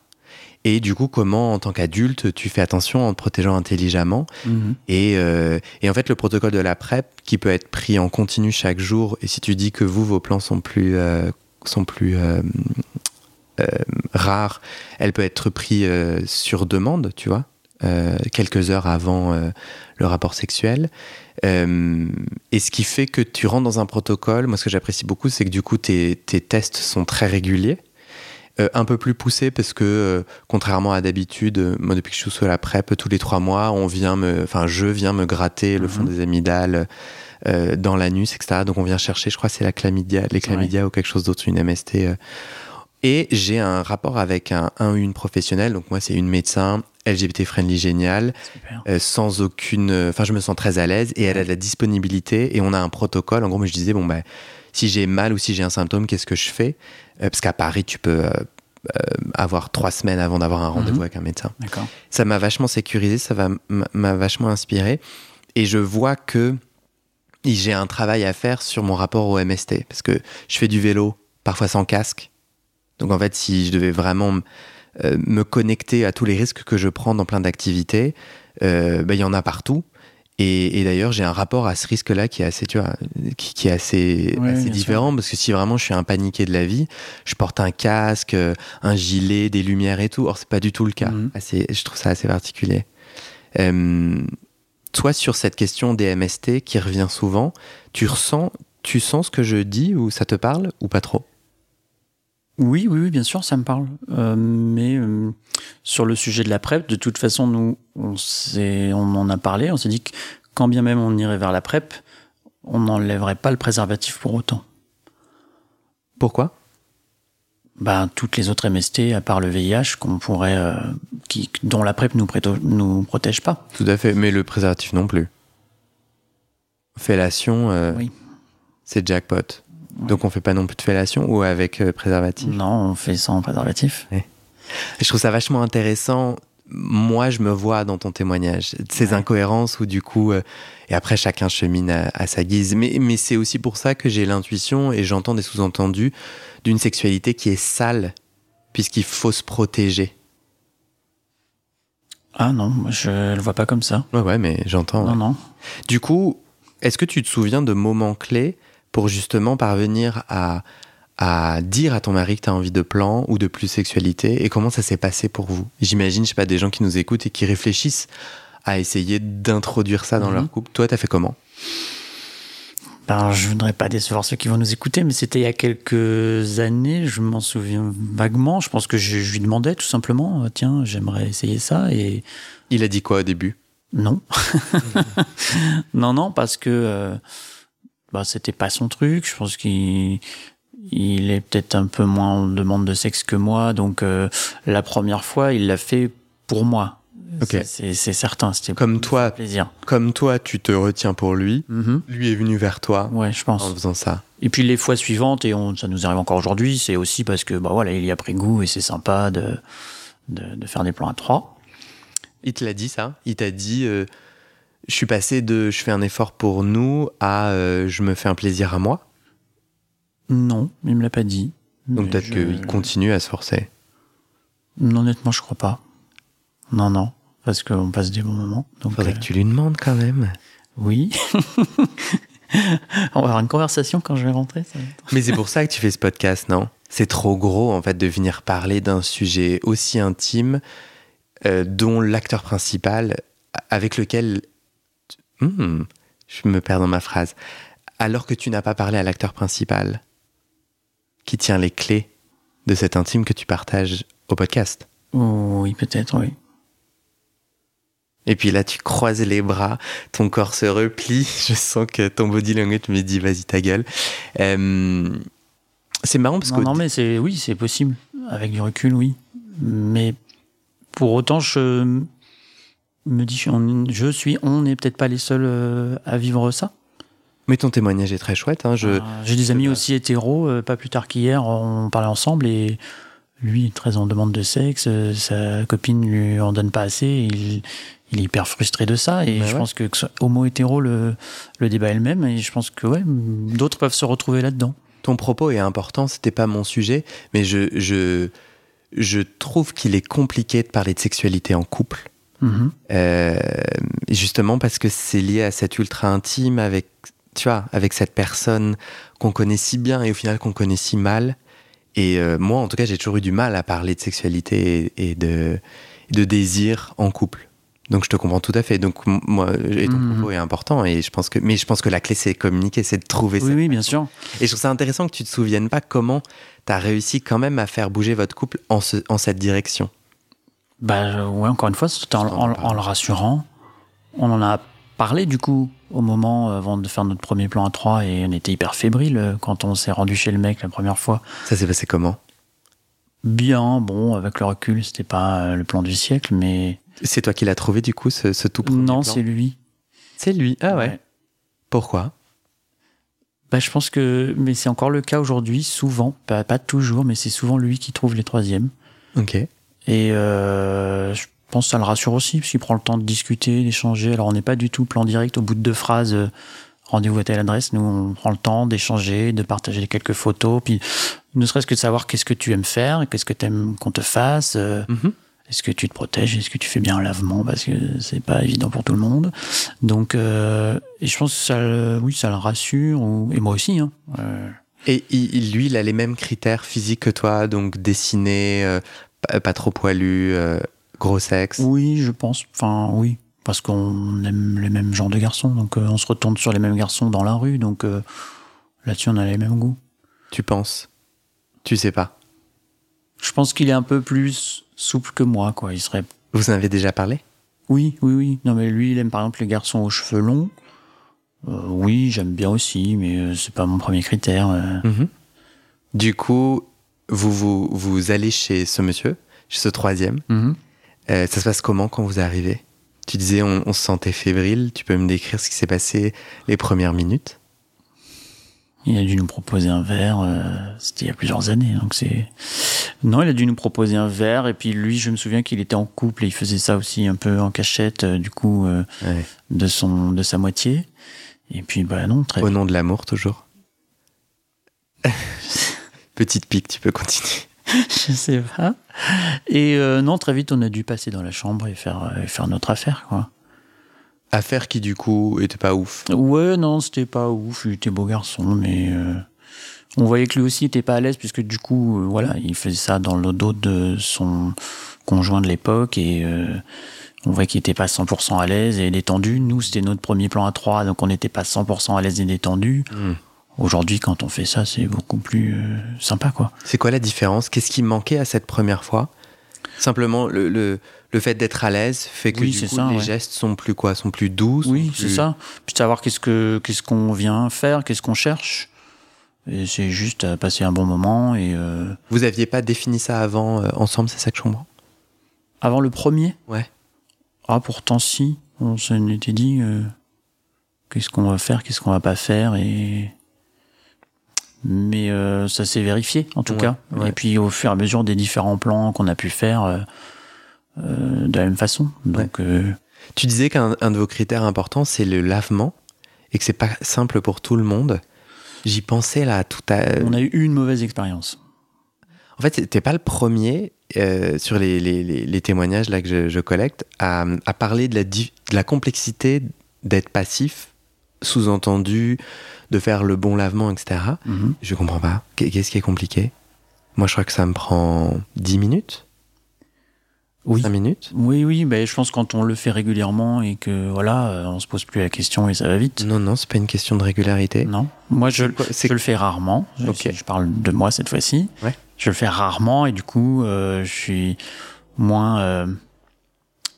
Et du coup, comment, en tant qu'adulte, tu fais attention en te protégeant intelligemment Mhm. et, euh, et en fait, le protocole de la PrEP, qui peut être pris en continu chaque jour, et si tu dis que vous, vos plans sont plus, euh, sont plus euh, rares, elle peut être pris euh, sur demande, tu vois, quelques heures avant le rapport sexuel. Euh, et ce qui fait que tu rentres dans un protocole, moi ce que j'apprécie beaucoup, c'est que du coup tes, tes tests sont très réguliers. Euh, un peu plus poussés parce que, euh, contrairement à d'habitude, euh, moi depuis que je suis sous la PrEP, tous les trois mois, on vient me, enfin je viens me gratter le fond Mhm. des amygdales dans l'anus, etc. Donc on vient chercher, je crois c'est la chlamydia, les chlamydia ou quelque chose d'autre, une MST. Et j'ai un rapport avec un, un ou une professionnelle, donc moi c'est une médecin LGBT friendly euh, sans aucune. Enfin, je me sens très à l'aise et elle a de la disponibilité et on a un protocole. En gros, moi, je disais, bon, bah, si j'ai mal ou si j'ai un symptôme, qu'est-ce que je fais? Euh, Parce qu'à Paris, tu peux euh, euh, avoir trois semaines avant d'avoir un rendez-vous Mhm. avec un médecin. Ça m'a vachement sécurisé, ça m'a vachement inspiré. Et je vois que j'ai un travail à faire sur mon rapport au MST. Parce que je fais du vélo, parfois sans casque. Donc en fait, si je devais vraiment euh, me connecter à tous les risques que je prends dans plein d'activités, euh, ben, il y en a partout. Et, et d'ailleurs, j'ai un rapport à ce risque-là qui est assez, tu vois, qui, qui est assez, Ouais, assez bien différent parce que si vraiment je suis un paniqué de la vie, je porte un casque, euh, un gilet, des lumières et tout. Or, c'est pas du tout le cas. Mhm. Assez, je trouve ça assez particulier. Euh, toi, sur cette question des MST qui revient souvent, tu ressens, tu sens ce que je dis ou ça te parle ou pas trop? Oui, oui, oui, bien sûr, ça me parle. Euh, mais euh, sur le sujet de la PrEP, de toute façon, nous, on, on en a parlé, on s'est dit que quand bien même on irait vers la PrEP, on n'enlèverait pas le préservatif pour autant. Pourquoi? Ben, toutes les autres MST, à part le VIH, qu'on pourrait, euh, qui, dont la PrEP nous, préto- nous protège pas. Tout à fait, mais le préservatif non plus. Fellation, Oui. c'est jackpot. Donc on fait pas non plus de fellation ou avec euh, préservatif? Non, on fait sans préservatif. Je trouve ça vachement intéressant. Moi, je me vois dans ton témoignage, ces Ouais. incohérences où du coup, euh, et après chacun chemine à, à sa guise. Mais, mais c'est aussi pour ça que j'ai l'intuition et j'entends des sous-entendus d'une sexualité qui est sale, puisqu'il faut se protéger. Ah non, je le vois pas comme ça. Ouais, ouais, mais j'entends. Non, non. Du coup, est-ce que tu te souviens de moments clés pour justement parvenir à, à dire à ton mari que tu as envie de plan ou de plus sexualité et comment ça s'est passé pour vous? J'imagine, je sais pas, des gens qui nous écoutent et qui réfléchissent à essayer d'introduire ça dans Mhm. leur couple. Toi, t'as fait comment? Ben, je voudrais pas décevoir ceux qui vont nous écouter, mais c'était il y a quelques années, je m'en souviens vaguement. Je pense que je, je lui demandais tout simplement, tiens, j'aimerais essayer ça, et Il a dit quoi au début? Non. non, non, parce que euh, bah, c'était pas son truc. Je pense qu'il il est peut-être un peu moins en demande de sexe que moi, donc euh, la première fois, il l'a fait pour moi. Ok. C'est- certain, c'était Comme pour toi, plaisir. comme toi, tu te retiens pour lui. Mhm. Lui est venu vers toi Ouais, je pense. en faisant ça. Et puis les fois suivantes, et on, ça nous arrive encore aujourd'hui, c'est aussi parce que bah voilà, il y a pris goût et c'est sympa de, de, de faire des plans à trois. Il te l'a dit ça? Il t'a dit euh, je suis passé de je fais un effort pour nous à euh, je me fais un plaisir à moi Non, il me l'a pas dit. Donc peut-être je- qu'il continue à se forcer. Non, honnêtement, je crois pas. Non, non, parce qu'on passe des bons moments. Donc, Faudrait euh, que tu lui demandes quand même. oui. On va avoir une conversation quand je vais rentrer. ça va être- Mais c'est pour ça que tu fais ce podcast, non? C'est trop gros en fait de venir parler d'un sujet aussi intime euh, dont l'acteur principal avec lequel Hmm, je me perds dans ma phrase. Alors que tu n'as pas parlé à l'acteur principal qui tient les clés de cet intime que tu partages au podcast. Oui, peut-être, oui. Et puis là, tu croises les bras, ton corps se replie. Je sens que ton body language me dit vas-y ta gueule. Euh, c'est marrant parce non, que non, mais c'est oui, c'est possible. Avec du recul, oui. Mais pour autant, je me dis, on- je suis, on n'est peut-être pas les seuls euh, à vivre ça. mais ton témoignage est très chouette. Hein, je... Euh, J'ai des amis aussi hétéros, euh, pas plus tard qu'hier, on parlait ensemble et lui est très en demande de sexe, euh, sa copine lui en donne pas assez, il, il est hyper frustré de ça et Bah je ouais. pense que, que ce soit homo hétéro le, le débat est le même et je pense que ouais, d'autres peuvent se retrouver là-dedans. Ton propos est important, c'était pas mon sujet, mais je, je, je trouve qu'il est compliqué de parler de sexualité en couple. Euh, justement parce que c'est lié à cette ultra intime avec, tu vois, avec cette personne qu'on connaît si bien et au final qu'on connaît si mal. Et euh, moi, en tout cas, j'ai toujours eu du mal à parler de sexualité et, et de, de désir en couple. Donc je te comprends tout à fait. Donc moi, et ton Mhm. propos est important. Et je pense que, mais je pense que la clé c'est communiquer, c'est de trouver Oui, cette oui, bien sûr. et je trouve ça intéressant que tu te souviennes pas comment tu as réussi quand même à faire bouger votre couple en, ce- en cette direction. Bah ouais, encore une fois, c'était en, en- en le rassurant. On en a parlé du coup au moment euh, avant de faire notre premier plan à 3 et on était hyper fébrile euh, quand on s'est rendu chez le mec la première fois. Ça s'est passé comment? Bien, bon, avec le recul, c'était pas euh, le plan du siècle, mais C'est toi qui l'as trouvé du coup, ce, ce tout premier non, c'est lui. C'est lui. Ah ouais. Pourquoi? Bah, je pense que, mais c'est encore le cas aujourd'hui, souvent, pas, pas toujours, mais c'est souvent lui qui trouve les troisièmes. Ok. Et euh, je pense que ça le rassure aussi, parce qu'il prend le temps de discuter, d'échanger. Alors, on n'est pas du tout plan direct au bout de deux phrases. euh, Rendez-vous à telle adresse. Nous, on prend le temps d'échanger, de partager quelques photos, puis ne serait-ce que de savoir qu'est-ce que tu aimes faire, qu'est-ce que tu aimes qu'on te fasse. euh, Mhm. Est-ce que tu te protèges Est-ce que tu fais bien un lavement Parce que c'est pas évident pour tout le monde. Donc, euh, et je pense que ça, le- oui, ça le rassure. ou- et moi aussi. Hein. Euh, Et il- lui, il a les mêmes critères physiques que toi, donc dessiné, euh, pas, pas trop poilu, euh, gros sexe. oui, je pense. Enfin, oui. Parce qu'on aime les mêmes genres de garçons. Donc, euh, on se retourne sur les mêmes garçons dans la rue. Donc, euh, là-dessus, on a les mêmes goûts. Tu penses? Tu sais pas? Je pense qu'il est un peu plus souple que moi, quoi. Il serait. Vous en avez déjà parlé? Oui, oui, oui. Non, mais lui, il aime par exemple les garçons aux cheveux longs. Euh, oui, j'aime bien aussi, mais c'est pas mon premier critère. Mhm. Du coup, vous, vous, vous allez chez ce monsieur, chez ce troisième. Mhm. Euh, ça se passe comment quand vous arrivez? Tu disais on, on se sentait fébrile. Tu peux me décrire ce qui s'est passé les premières minutes? Il a dû nous proposer un verre. euh, C'était il y a plusieurs années, donc c'est. Non, il a dû nous proposer un verre, et puis lui, je me souviens qu'il était en couple et il faisait ça aussi un peu en cachette, euh, du coup, Ouais. de son, de sa moitié. Et puis, bah non, très. Au nom de l'amour, toujours? Petite pique, tu peux continuer. je sais pas. Et euh, non, très vite, on a dû passer dans la chambre et faire, euh, faire notre affaire, quoi. Affaire qui, du coup, était pas ouf. Ouais, non, c'était pas ouf. Il était beau garçon, mais euh, on voyait que lui aussi était pas à l'aise puisque du coup, euh, voilà, il faisait ça dans le dos de son conjoint de l'époque et euh, on voyait qu'il était pas 100% à l'aise et détendu. Nous, c'était notre premier plan à trois, donc on n'était pas 100% à l'aise et détendu. Hmm. Aujourd'hui, quand on fait ça, c'est beaucoup plus euh, sympa, quoi. C'est quoi la différence? Qu'est-ce qui manquait à cette première fois? Simplement, le, le, le fait d'être à l'aise fait que Oui, du coup, ça, les ouais. gestes sont plus quoi? Sont plus doux sont Oui, plus- c'est ça. Puis de savoir qu'est-ce que qu'est-ce qu'on vient faire, qu'est-ce qu'on cherche. Et c'est juste à passer un bon moment et euh, Vous aviez pas défini ça avant euh, ensemble, c'est ça que je comprends? Avant le premier? Ouais. Ah, pourtant, si. On s'en était dit qu'est-ce qu'on va faire, qu'est-ce qu'on va pas faire. et Mais euh, ça s'est vérifié, en tout Ouais, cas. ouais. Et puis, au fur et à mesure des différents plans qu'on a pu faire euh, euh, de la même façon. Donc, Tu disais qu'un un de vos critères importants, c'est le lavement et que c'est pas simple pour tout le monde. J'y pensais là tout à. on a eu une mauvaise expérience. En fait, t'es pas le premier sur les, les- témoignages là que je, je collecte à, à parler de la, de la complexité d'être passif, sous-entendu, de faire le bon lavement, etc. Mhm. Je comprends pas. Qu'est- Qu'est-ce qui est compliqué? Moi, je crois que ça me prend 10 minutes, Oui. 5 minutes. Oui, oui, ben, je pense que quand on le fait régulièrement et que voilà, euh, on se pose plus la question et ça va vite. Non, non, c'est pas une question de régularité. Non, moi je, le fais rarement. Je, parle de moi cette fois-ci. Ouais. Je le fais rarement et du coup, euh, je suis moins. euh,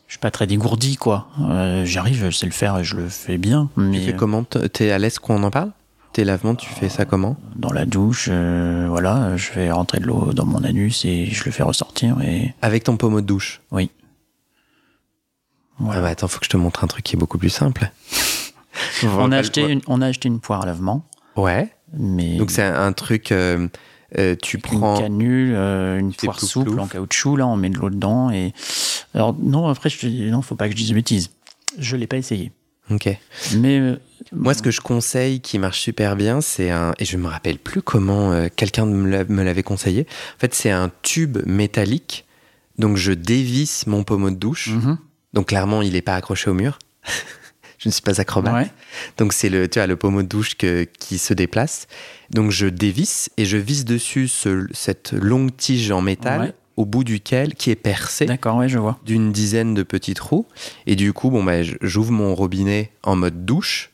je suis pas très dégourdi, quoi. Euh, J'arrive, je sais le faire et je le fais bien. Tu Mais fais comment? T'es à l'aise qu'on en parle? Tes lavements, tu fais ça comment? Dans la douche, euh, voilà, je fais rentrer de l'eau dans mon anus et je le fais ressortir. Et Avec ton pommeau de douche? Oui. Voilà. Ah bah attends, faut que je te montre un truc qui est beaucoup plus simple. on, a acheté une, on a acheté une poire à lavement, Ouais. mais Donc c'est un, un truc, euh, euh, tu une prends. canule, euh, une poire plouf, souple plouf. en caoutchouc, là, on met de l'eau dedans. Et... Alors, non, après, je te dis, non, faut pas que je dise bêtises. Je l'ai pas essayé. Ok. Mais euh, Moi, ce que je conseille qui marche super bien, c'est un. Et je me rappelle plus comment euh, quelqu'un me l'a- me l'avait conseillé. En fait, c'est un tube métallique. Donc, je dévisse mon pommeau de douche. mhm, Donc, clairement, il n'est pas accroché au mur. je ne suis pas acrobate. ouais, Donc, c'est le, tu vois, le pommeau de douche que- qui se déplace. Donc, je dévisse et je visse dessus ce- cette longue tige en métal Ouais. Au bout duquel, qui est percé d'accord, ouais, je vois. d'une dizaine de petits trous. Et du coup, bon, bah, j'ouvre mon robinet en mode douche.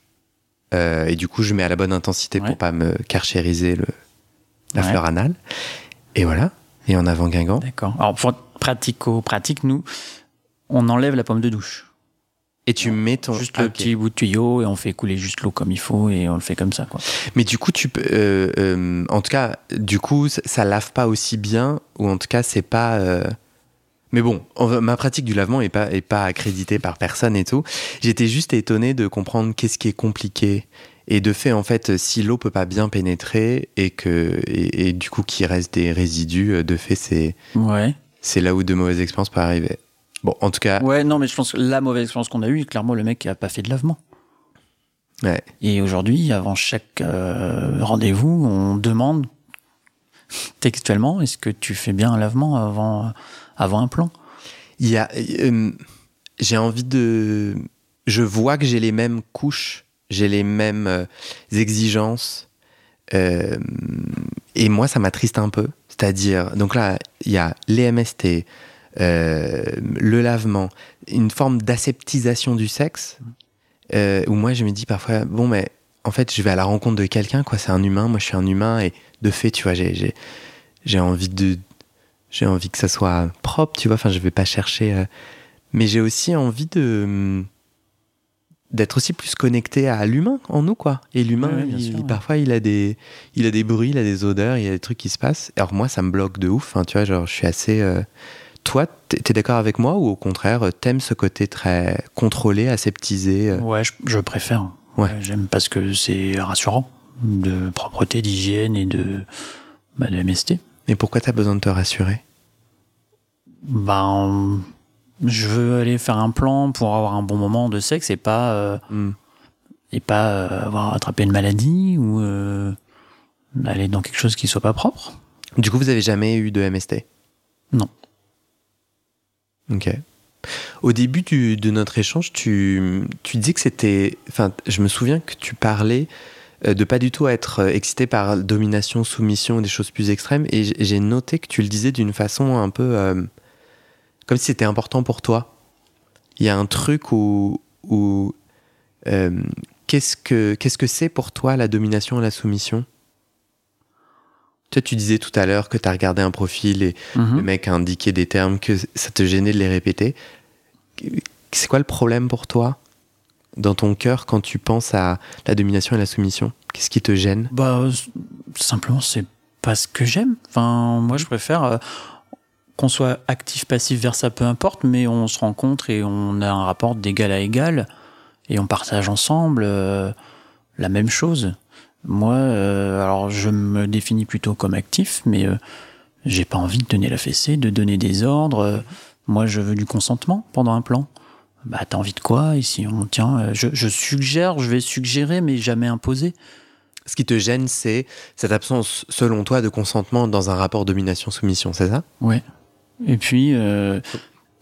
Euh, et du coup, je mets à la bonne intensité Ouais. pour pas me carchériser le, la Ouais. fleur anale. Et voilà. Et en avant Guingamp. D'accord. Alors, pour pratico-pratique, nous, on enlève la pomme de douche. Et tu mets ton. Juste Ah, le petit bout de tuyau et on fait couler juste l'eau comme il faut et on le fait comme ça, quoi. Mais du coup, tu peux. euh, euh, en tout cas, du coup, ça, ça lave pas aussi bien. Ou en tout cas, c'est pas. euh, Mais bon, en- ma pratique du lavement est pas, est pas accréditée par personne et tout. J'étais juste étonné de comprendre qu'est-ce qui est compliqué. Et de fait, en fait, si l'eau peut pas bien pénétrer et que et, et du coup qu'il reste des résidus, de fait, c'est Ouais. c'est là où de mauvaises expériences peuvent arriver. Bon, en tout cas, Ouais, non, mais je pense que la mauvaise expérience qu'on a eue, clairement, le mec qui a pas fait de lavement. ouais. Et aujourd'hui, avant chaque euh, rendez-vous, on demande textuellement est-ce que tu fais bien un lavement avant, avant un plan? Il y a, euh, j'ai envie de, je vois que j'ai les mêmes couches, j'ai les mêmes euh, exigences, et moi ça m'attriste un peu. C'est-à-dire, donc là, il y a les MST, euh, le lavement, une forme d'aseptisation du sexe, euh, où moi je me dis parfois, bon, mais en fait, je vais à la rencontre de quelqu'un, quoi, c'est un humain, moi je suis un humain, et de fait, tu vois, j'ai, j'ai, envie de, j'ai envie que ça soit propre, tu vois, enfin, je vais pas chercher, euh, mais j'ai aussi envie de, hum, d'être aussi plus connecté à l'humain en nous, quoi. Et l'humain, ouais. parfois, il a des, il a des bruits, il a des odeurs, il y a des trucs qui se passent. Alors moi, ça me bloque de ouf, hein, tu vois, genre, je suis assez. Euh, Toi, t'es d'accord avec moi ou au contraire, t'aimes ce côté très contrôlé, aseptisé euh, Ouais, je, je préfère. Ouais. J'aime parce que c'est rassurant de propreté, d'hygiène et de, bah, de MST. Mais pourquoi t'as besoin de te rassurer? Ben, je veux aller faire un plan pour avoir un bon moment de sexe et pas, euh, Hmm. et pas euh, avoir attrapé une maladie ou euh, aller dans quelque chose qui soit pas propre. Du coup, vous avez jamais eu de MST Non. Ok. Au début de notre échange, tu, tu dis que c'était. Enfin, je me souviens que tu parlais euh, de pas du tout être euh, excité par domination, soumission, des choses plus extrêmes. Et j'ai noté que tu le disais d'une façon un peu. euh, comme si c'était important pour toi. Il y a un truc où. qu'est-ce que qu'est-ce que c'est pour toi la domination et la soumission? Toi, tu disais tout à l'heure que tu as regardé un profil et Mhm. le mec a indiqué des termes que ça te gênait de les répéter. C'est quoi le problème pour toi dans ton cœur quand tu penses à la domination et la soumission? Qu'est-ce qui te gêne? Bah, simplement, c'est pas ce que j'aime. Enfin, moi, je préfère euh, qu'on soit actif, passif, vers ça, peu importe, mais on se rencontre et on a un rapport d'égal à égal et on partage ensemble euh, la même chose. Moi, euh, alors, je me définis plutôt comme actif, mais euh, j'ai pas envie de donner la fessée, de donner des ordres. Euh, Moi, je veux du consentement pendant un plan. Bah, t'as envie de quoi Ici, on tient. euh, Je, je suggère, je vais suggérer, mais jamais imposer. Ce qui te gêne, c'est cette absence, selon toi, de consentement dans un rapport domination-soumission, c'est ça? Ouais. Et puis, euh,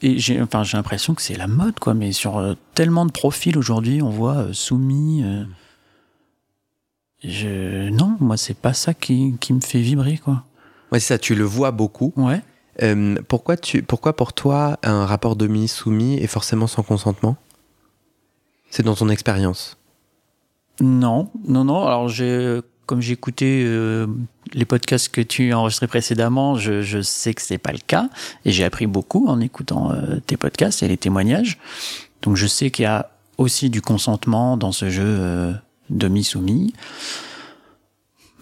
et j'ai, enfin, j'ai l'impression que c'est la mode, quoi. Mais sur euh, tellement de profils aujourd'hui, on voit euh, soumis. Je, non, moi, c'est pas ça qui, qui me fait vibrer, quoi. Ouais, c'est ça, tu le vois beaucoup. Ouais. Euh, pourquoi, tu, pourquoi pour toi, un rapport domi-soumis est forcément sans consentement? C'est dans ton expérience. Non, non, non. Alors, j'ai, comme j'ai écouté euh, les podcasts que tu as enregistrés précédemment, je, je sais que c'est pas le cas. Et j'ai appris beaucoup en écoutant euh, tes podcasts et les témoignages. Donc, je sais qu'il y a aussi du consentement dans ce jeu euh, demi-soumis.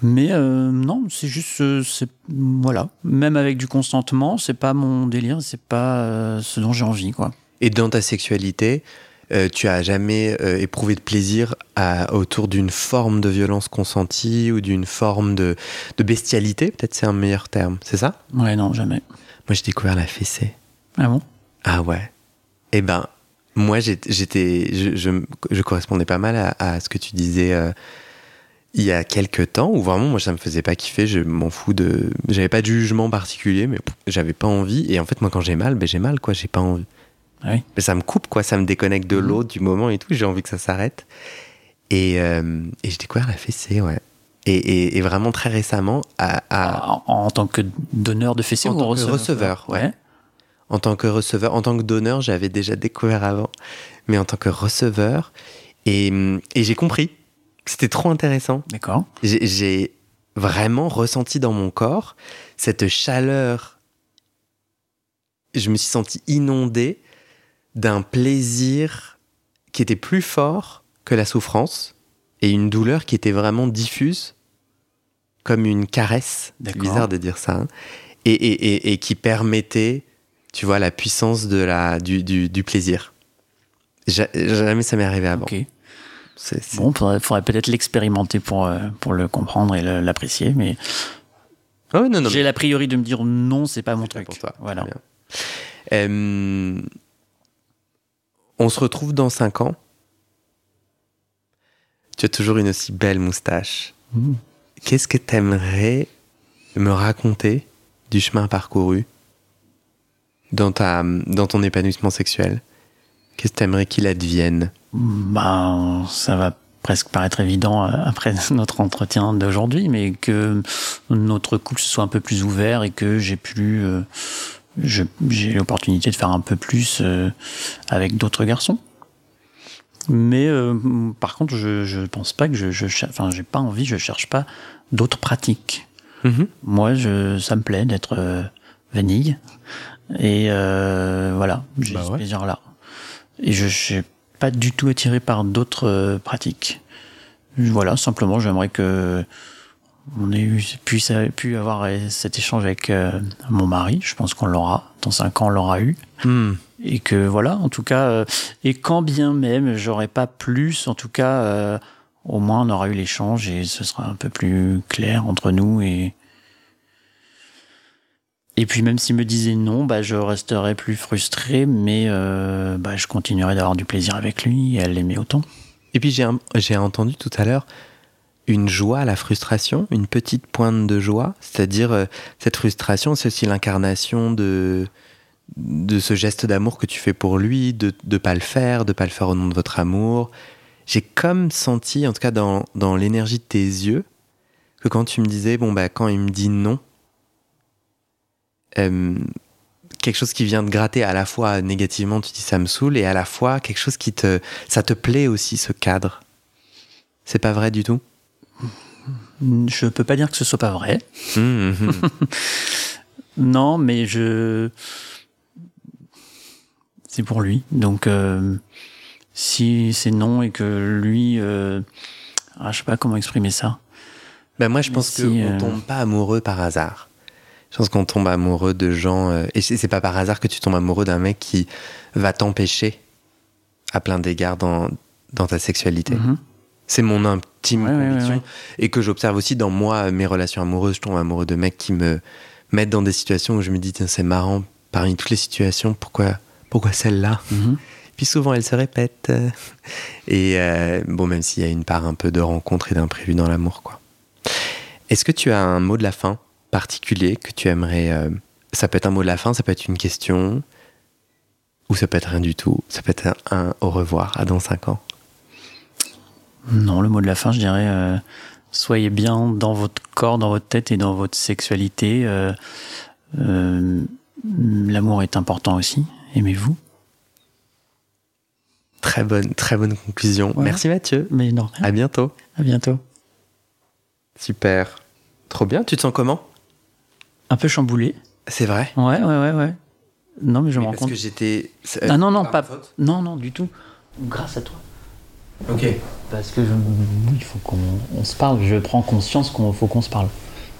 Mais euh, non, c'est juste, euh, c'est voilà. Même avec du consentement, c'est pas mon délire, c'est pas euh, ce dont j'ai envie, quoi. Et dans ta sexualité, euh, tu as jamais éprouvé de plaisir à- autour d'une forme de violence consentie ou d'une forme de, de bestialité? Peut-être c'est un meilleur terme, c'est ça? Ouais, non, jamais. Moi j'ai découvert la fessée. Ah bon? Ah ouais. Eh ben, moi, j'étais, je, je, je, correspondais pas mal à, à ce que tu disais euh, il y a quelques temps, où vraiment, moi, ça me faisait pas kiffer. Je m'en fous de. J'avais pas de jugement particulier, mais j'avais pas envie. Et en fait, moi, quand j'ai mal, ben, j'ai mal, quoi. J'ai pas envie. Ah oui. Mais ça me coupe, quoi. Ça me déconnecte de Mhm. l'autre, du moment et tout. J'ai envie que ça s'arrête. Et, euh, et j'ai découvert la fessée, ouais. Et, et, et vraiment très récemment, à, à- En, en tant que donneur de fessée En ou tant que receveur receveur, ouais. En tant que receveur, en tant que donneur, j'avais déjà découvert avant, mais en tant que receveur, et, et j'ai compris. C'était trop intéressant. D'accord. J'ai- vraiment ressenti dans mon corps cette chaleur. Je me suis senti inondé d'un plaisir qui était plus fort que la souffrance et une douleur qui était vraiment diffuse, comme une caresse. Bizarre de dire ça. hein. Et, et- et- et qui permettait, tu vois, la puissance de la, du, du- du plaisir. Ja- Jamais ça m'est arrivé avant. Bon, faudrait, faudrait peut-être l'expérimenter pour, euh, pour le comprendre et l'apprécier, mais Oh, non, non, j'ai l'a priori de me dire non, c'est pas mon truc. pour toi. Voilà. Euh, on se retrouve dans 5 ans. Tu as toujours une aussi belle moustache. Mmh. Qu'est-ce que tu aimerais me raconter du chemin parcouru? Dans, ta, dans ton épanouissement sexuel Qu'est-ce que tu aimerais qu'il advienne? Ben, ça va presque paraître évident euh, après notre entretien d'aujourd'hui, mais que notre couple soit un peu plus ouvert et que j'ai pu, euh, j'ai l'opportunité de faire un peu plus euh, avec d'autres garçons. Mais euh, par contre, je, je pense pas que je, je enfin, j'ai pas envie, je cherche pas d'autres pratiques. Moi, je, ça me plaît d'être vanille. Et euh, voilà, j'ai Bah ce ouais. plaisir-là. Et je suis pas du tout attiré par d'autres euh, pratiques. Voilà, simplement, j'aimerais que on ait eu, puisse, pu avoir cet échange avec euh, mon mari. Je pense qu'on l'aura. Dans cinq ans, on l'aura eu. Hmm. Et que voilà, en tout cas, euh, et quand bien même j'aurais pas plus, en tout cas, euh, au moins on aura eu l'échange et ce sera un peu plus clair entre nous et et puis même s'il me disait non, bah je resterais plus frustré, mais euh, bah je continuerai d'avoir du plaisir avec lui et elle l'aimait autant. Et puis j'ai entendu tout à l'heure une joie à la frustration, une petite pointe de joie, c'est-à-dire euh, cette frustration, c'est aussi l'incarnation de de ce geste d'amour que tu fais pour lui, de ne pas le faire, de pas le faire au nom de votre amour. J'ai comme senti, en tout cas dans, dans l'énergie de tes yeux, que quand tu me disais, bon, bah, quand il me dit non, euh, quelque chose qui vient te gratter à la fois négativement, tu dis ça me saoule, et à la fois quelque chose qui te. Ça te plaît aussi, ce cadre. C'est pas vrai du tout? Je peux pas dire que ce soit pas vrai. Hum, hum. Non, mais je. C'est pour lui. Donc, euh, si c'est non et que lui. Euh... Ah, je sais pas comment exprimer ça. Ben moi, je Mais pense si, qu'on euh, tombe pas amoureux par hasard. Je pense qu'on tombe amoureux de gens. euh, et c'est pas par hasard que tu tombes amoureux d'un mec qui va t'empêcher à plein d'égards dans, dans ta sexualité. Mhm. C'est mon intime Ouais, conviction. ouais, ouais. Et que j'observe aussi dans moi, mes relations amoureuses. Je tombe amoureux de mecs qui me mettent dans des situations où je me dis, tiens, c'est marrant, parmi toutes les situations, pourquoi, pourquoi celle-là? Mhm. Puis souvent, elle se répète. Et euh, bon, même s'il y a une part un peu de rencontre et d'imprévu dans l'amour, quoi. Est-ce que tu as un mot de la fin? Particulier que tu aimerais. euh, ça peut être un mot de la fin, ça peut être une question, ou ça peut être rien du tout. Ça peut être un, un au revoir à dans 5 ans. Non, le mot de la fin, je dirais. euh, soyez bien dans votre corps, dans votre tête et dans votre sexualité. euh, L'amour est important aussi. Aimez-vous. Très bonne, très bonne conclusion. Voilà. Merci Mathieu. Mais non, À bientôt. à bientôt. Super. Trop bien. Tu te sens comment? Un peu chamboulé. C'est vrai? Ouais, ouais, ouais, ouais. Non, mais je me rends parce compte. que j'étais. Ah non, non, pas. faute? Non, non, du tout. Grâce à toi. Ok. Parce que je, il faut qu'on on se parle. Je prends conscience qu'il faut qu'on se parle.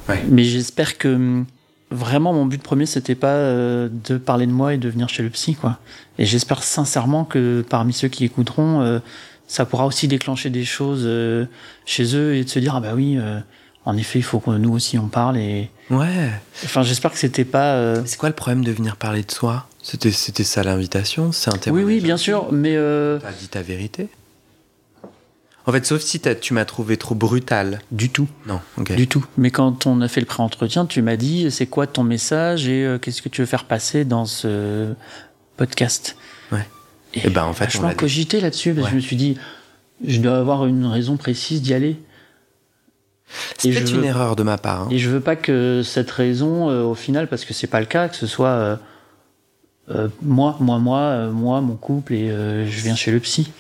Ouais. Mais j'espère que hum, vraiment mon but premier c'était pas euh, de parler de moi et de venir chez le psy quoi. Et j'espère sincèrement que parmi ceux qui écouteront, euh, ça pourra aussi déclencher des choses euh, chez eux et de se dire ah bah oui, euh, en effet il faut que nous aussi on parle et Ouais. enfin j'espère que c'était pas. euh, C'est quoi le problème de venir parler de soi? C'était, c'était ça l'invitation C'est un Oui, oui, bien sûr, mais euh, T'as dit ta vérité En fait, sauf si tu m'as trouvé trop brutal. du tout. Non, ok. Du tout. Mais quand on a fait le pré-entretien, tu m'as dit c'est quoi ton message et euh, qu'est-ce que tu veux faire passer dans ce podcast? Ouais. Et, Eh ben, en fait, l'a dit. cogité là-dessus parce que je me suis dit je dois avoir une raison précise d'y aller. C'est peut-être une veux- erreur de ma part. hein. Et je veux pas que cette raison, euh, au final, parce que c'est pas le cas, que ce soit euh, euh, moi, moi, moi, moi, mon couple et je viens chez le psy.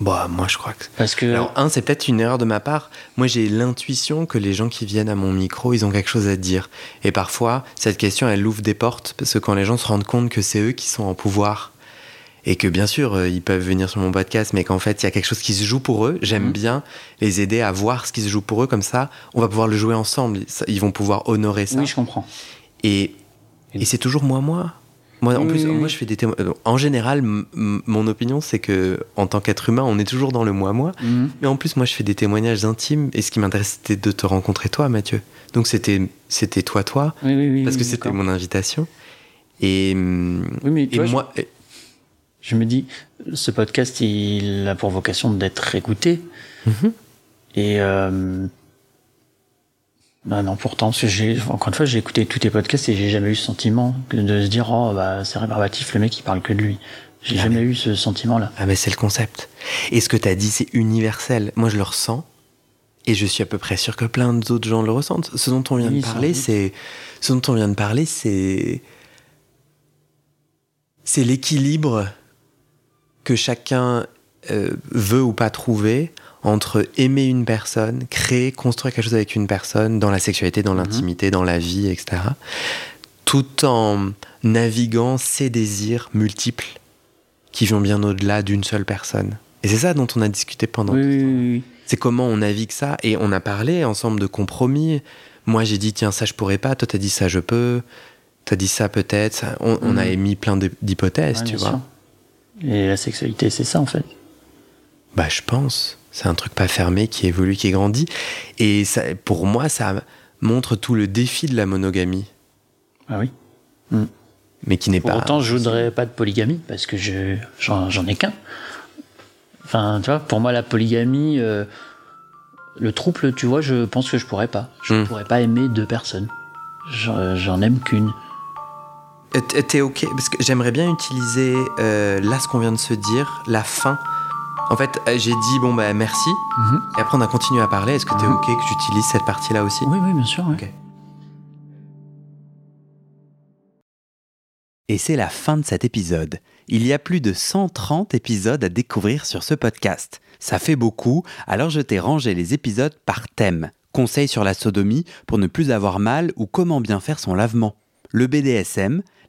Bah, moi, je crois que. Parce que Alors, un, c'est peut-être une erreur de ma part. Moi, j'ai l'intuition que les gens qui viennent à mon micro, ils ont quelque chose à dire. Et parfois, cette question, elle ouvre des portes, parce que quand les gens se rendent compte que c'est eux qui sont en pouvoir, et que bien sûr, euh, ils peuvent venir sur mon podcast, mais qu'en fait, il y a quelque chose qui se joue pour eux, j'aime Mhm. bien les aider à voir ce qui se joue pour eux, comme ça, on va pouvoir le jouer ensemble. Ils vont pouvoir honorer ça. oui, je comprends. Et, et c'est toujours moi, moi. Moi, en Oui, plus, oui, moi, je fais des témoins. En général, mon opinion, c'est que en tant qu'être humain, on est toujours dans le moi, moi. Mhm. Mais en plus, moi, je fais des témoignages intimes. Et ce qui m'intéresse, c'était de te rencontrer, toi, Mathieu. Donc, c'était, c'était toi, toi, Oui, oui, oui. parce que c'était mon invitation. Et, hum, Oui, mais et vois, moi, Je me dis, ce podcast, il a pour vocation d'être écouté. Mhm. Et euh, bah non, pourtant, parce que j'ai, encore une fois, j'ai écouté tous tes podcasts et j'ai jamais eu ce sentiment de se dire, oh, bah, c'est rébarbatif, le mec, il parle que de lui. J'ai Ah, jamais eu ce sentiment-là. ah, mais c'est le concept. Et ce que tu as dit, c'est universel. Moi, je le ressens. Et je suis à peu près sûr que plein d'autres gens le ressentent. Ce dont on vient Oui, de parler, c'est ce dont on vient de parler, c'est c'est l'équilibre que chacun euh, veut ou pas trouver entre aimer une personne, créer, construire quelque chose avec une personne dans la sexualité, dans l'intimité, dans la vie, etc. Tout en naviguant ses désirs multiples qui vont bien au-delà d'une seule personne. Et c'est ça dont on a discuté pendant Oui, oui, oui, c'est comment on navigue ça. Et on a parlé ensemble de compromis. Moi, j'ai dit, tiens, ça, je pourrais pas. Toi, t'as dit ça, je peux. T'as dit ça, peut-être. On, on a Mhm. émis plein d'hypothèses, Ouais, tu vois. sûr. Et la sexualité, c'est ça, en fait. Bah, je pense. C'est un truc pas fermé qui évolue, qui grandit. Et ça, pour moi, ça montre tout le défi de la monogamie. Ah oui. Mais qui n'est pas. autant, je voudrais pas de polygamie parce que je j'en ai qu'un. Enfin, tu vois, pour moi, la polygamie, euh, le trouble, tu vois, je pense que je pourrais pas. Je Hmm. pourrais pas aimer deux personnes. J'en aime qu'une. T'es OK? Parce que j'aimerais bien utiliser, euh, là, ce qu'on vient de se dire, la fin. En fait, euh, j'ai dit, bon, bah, merci. Et après, on a continué à parler. Est-ce que t'es Mhm. OK que j'utilise cette partie-là aussi? Oui, oui, bien sûr. Et c'est la fin de cet épisode. Il y a plus de 130 épisodes à découvrir sur ce podcast. Ça fait beaucoup, alors je t'ai rangé les épisodes par thème. Conseils sur la sodomie pour ne plus avoir mal ou comment bien faire son lavement. Le BDSM,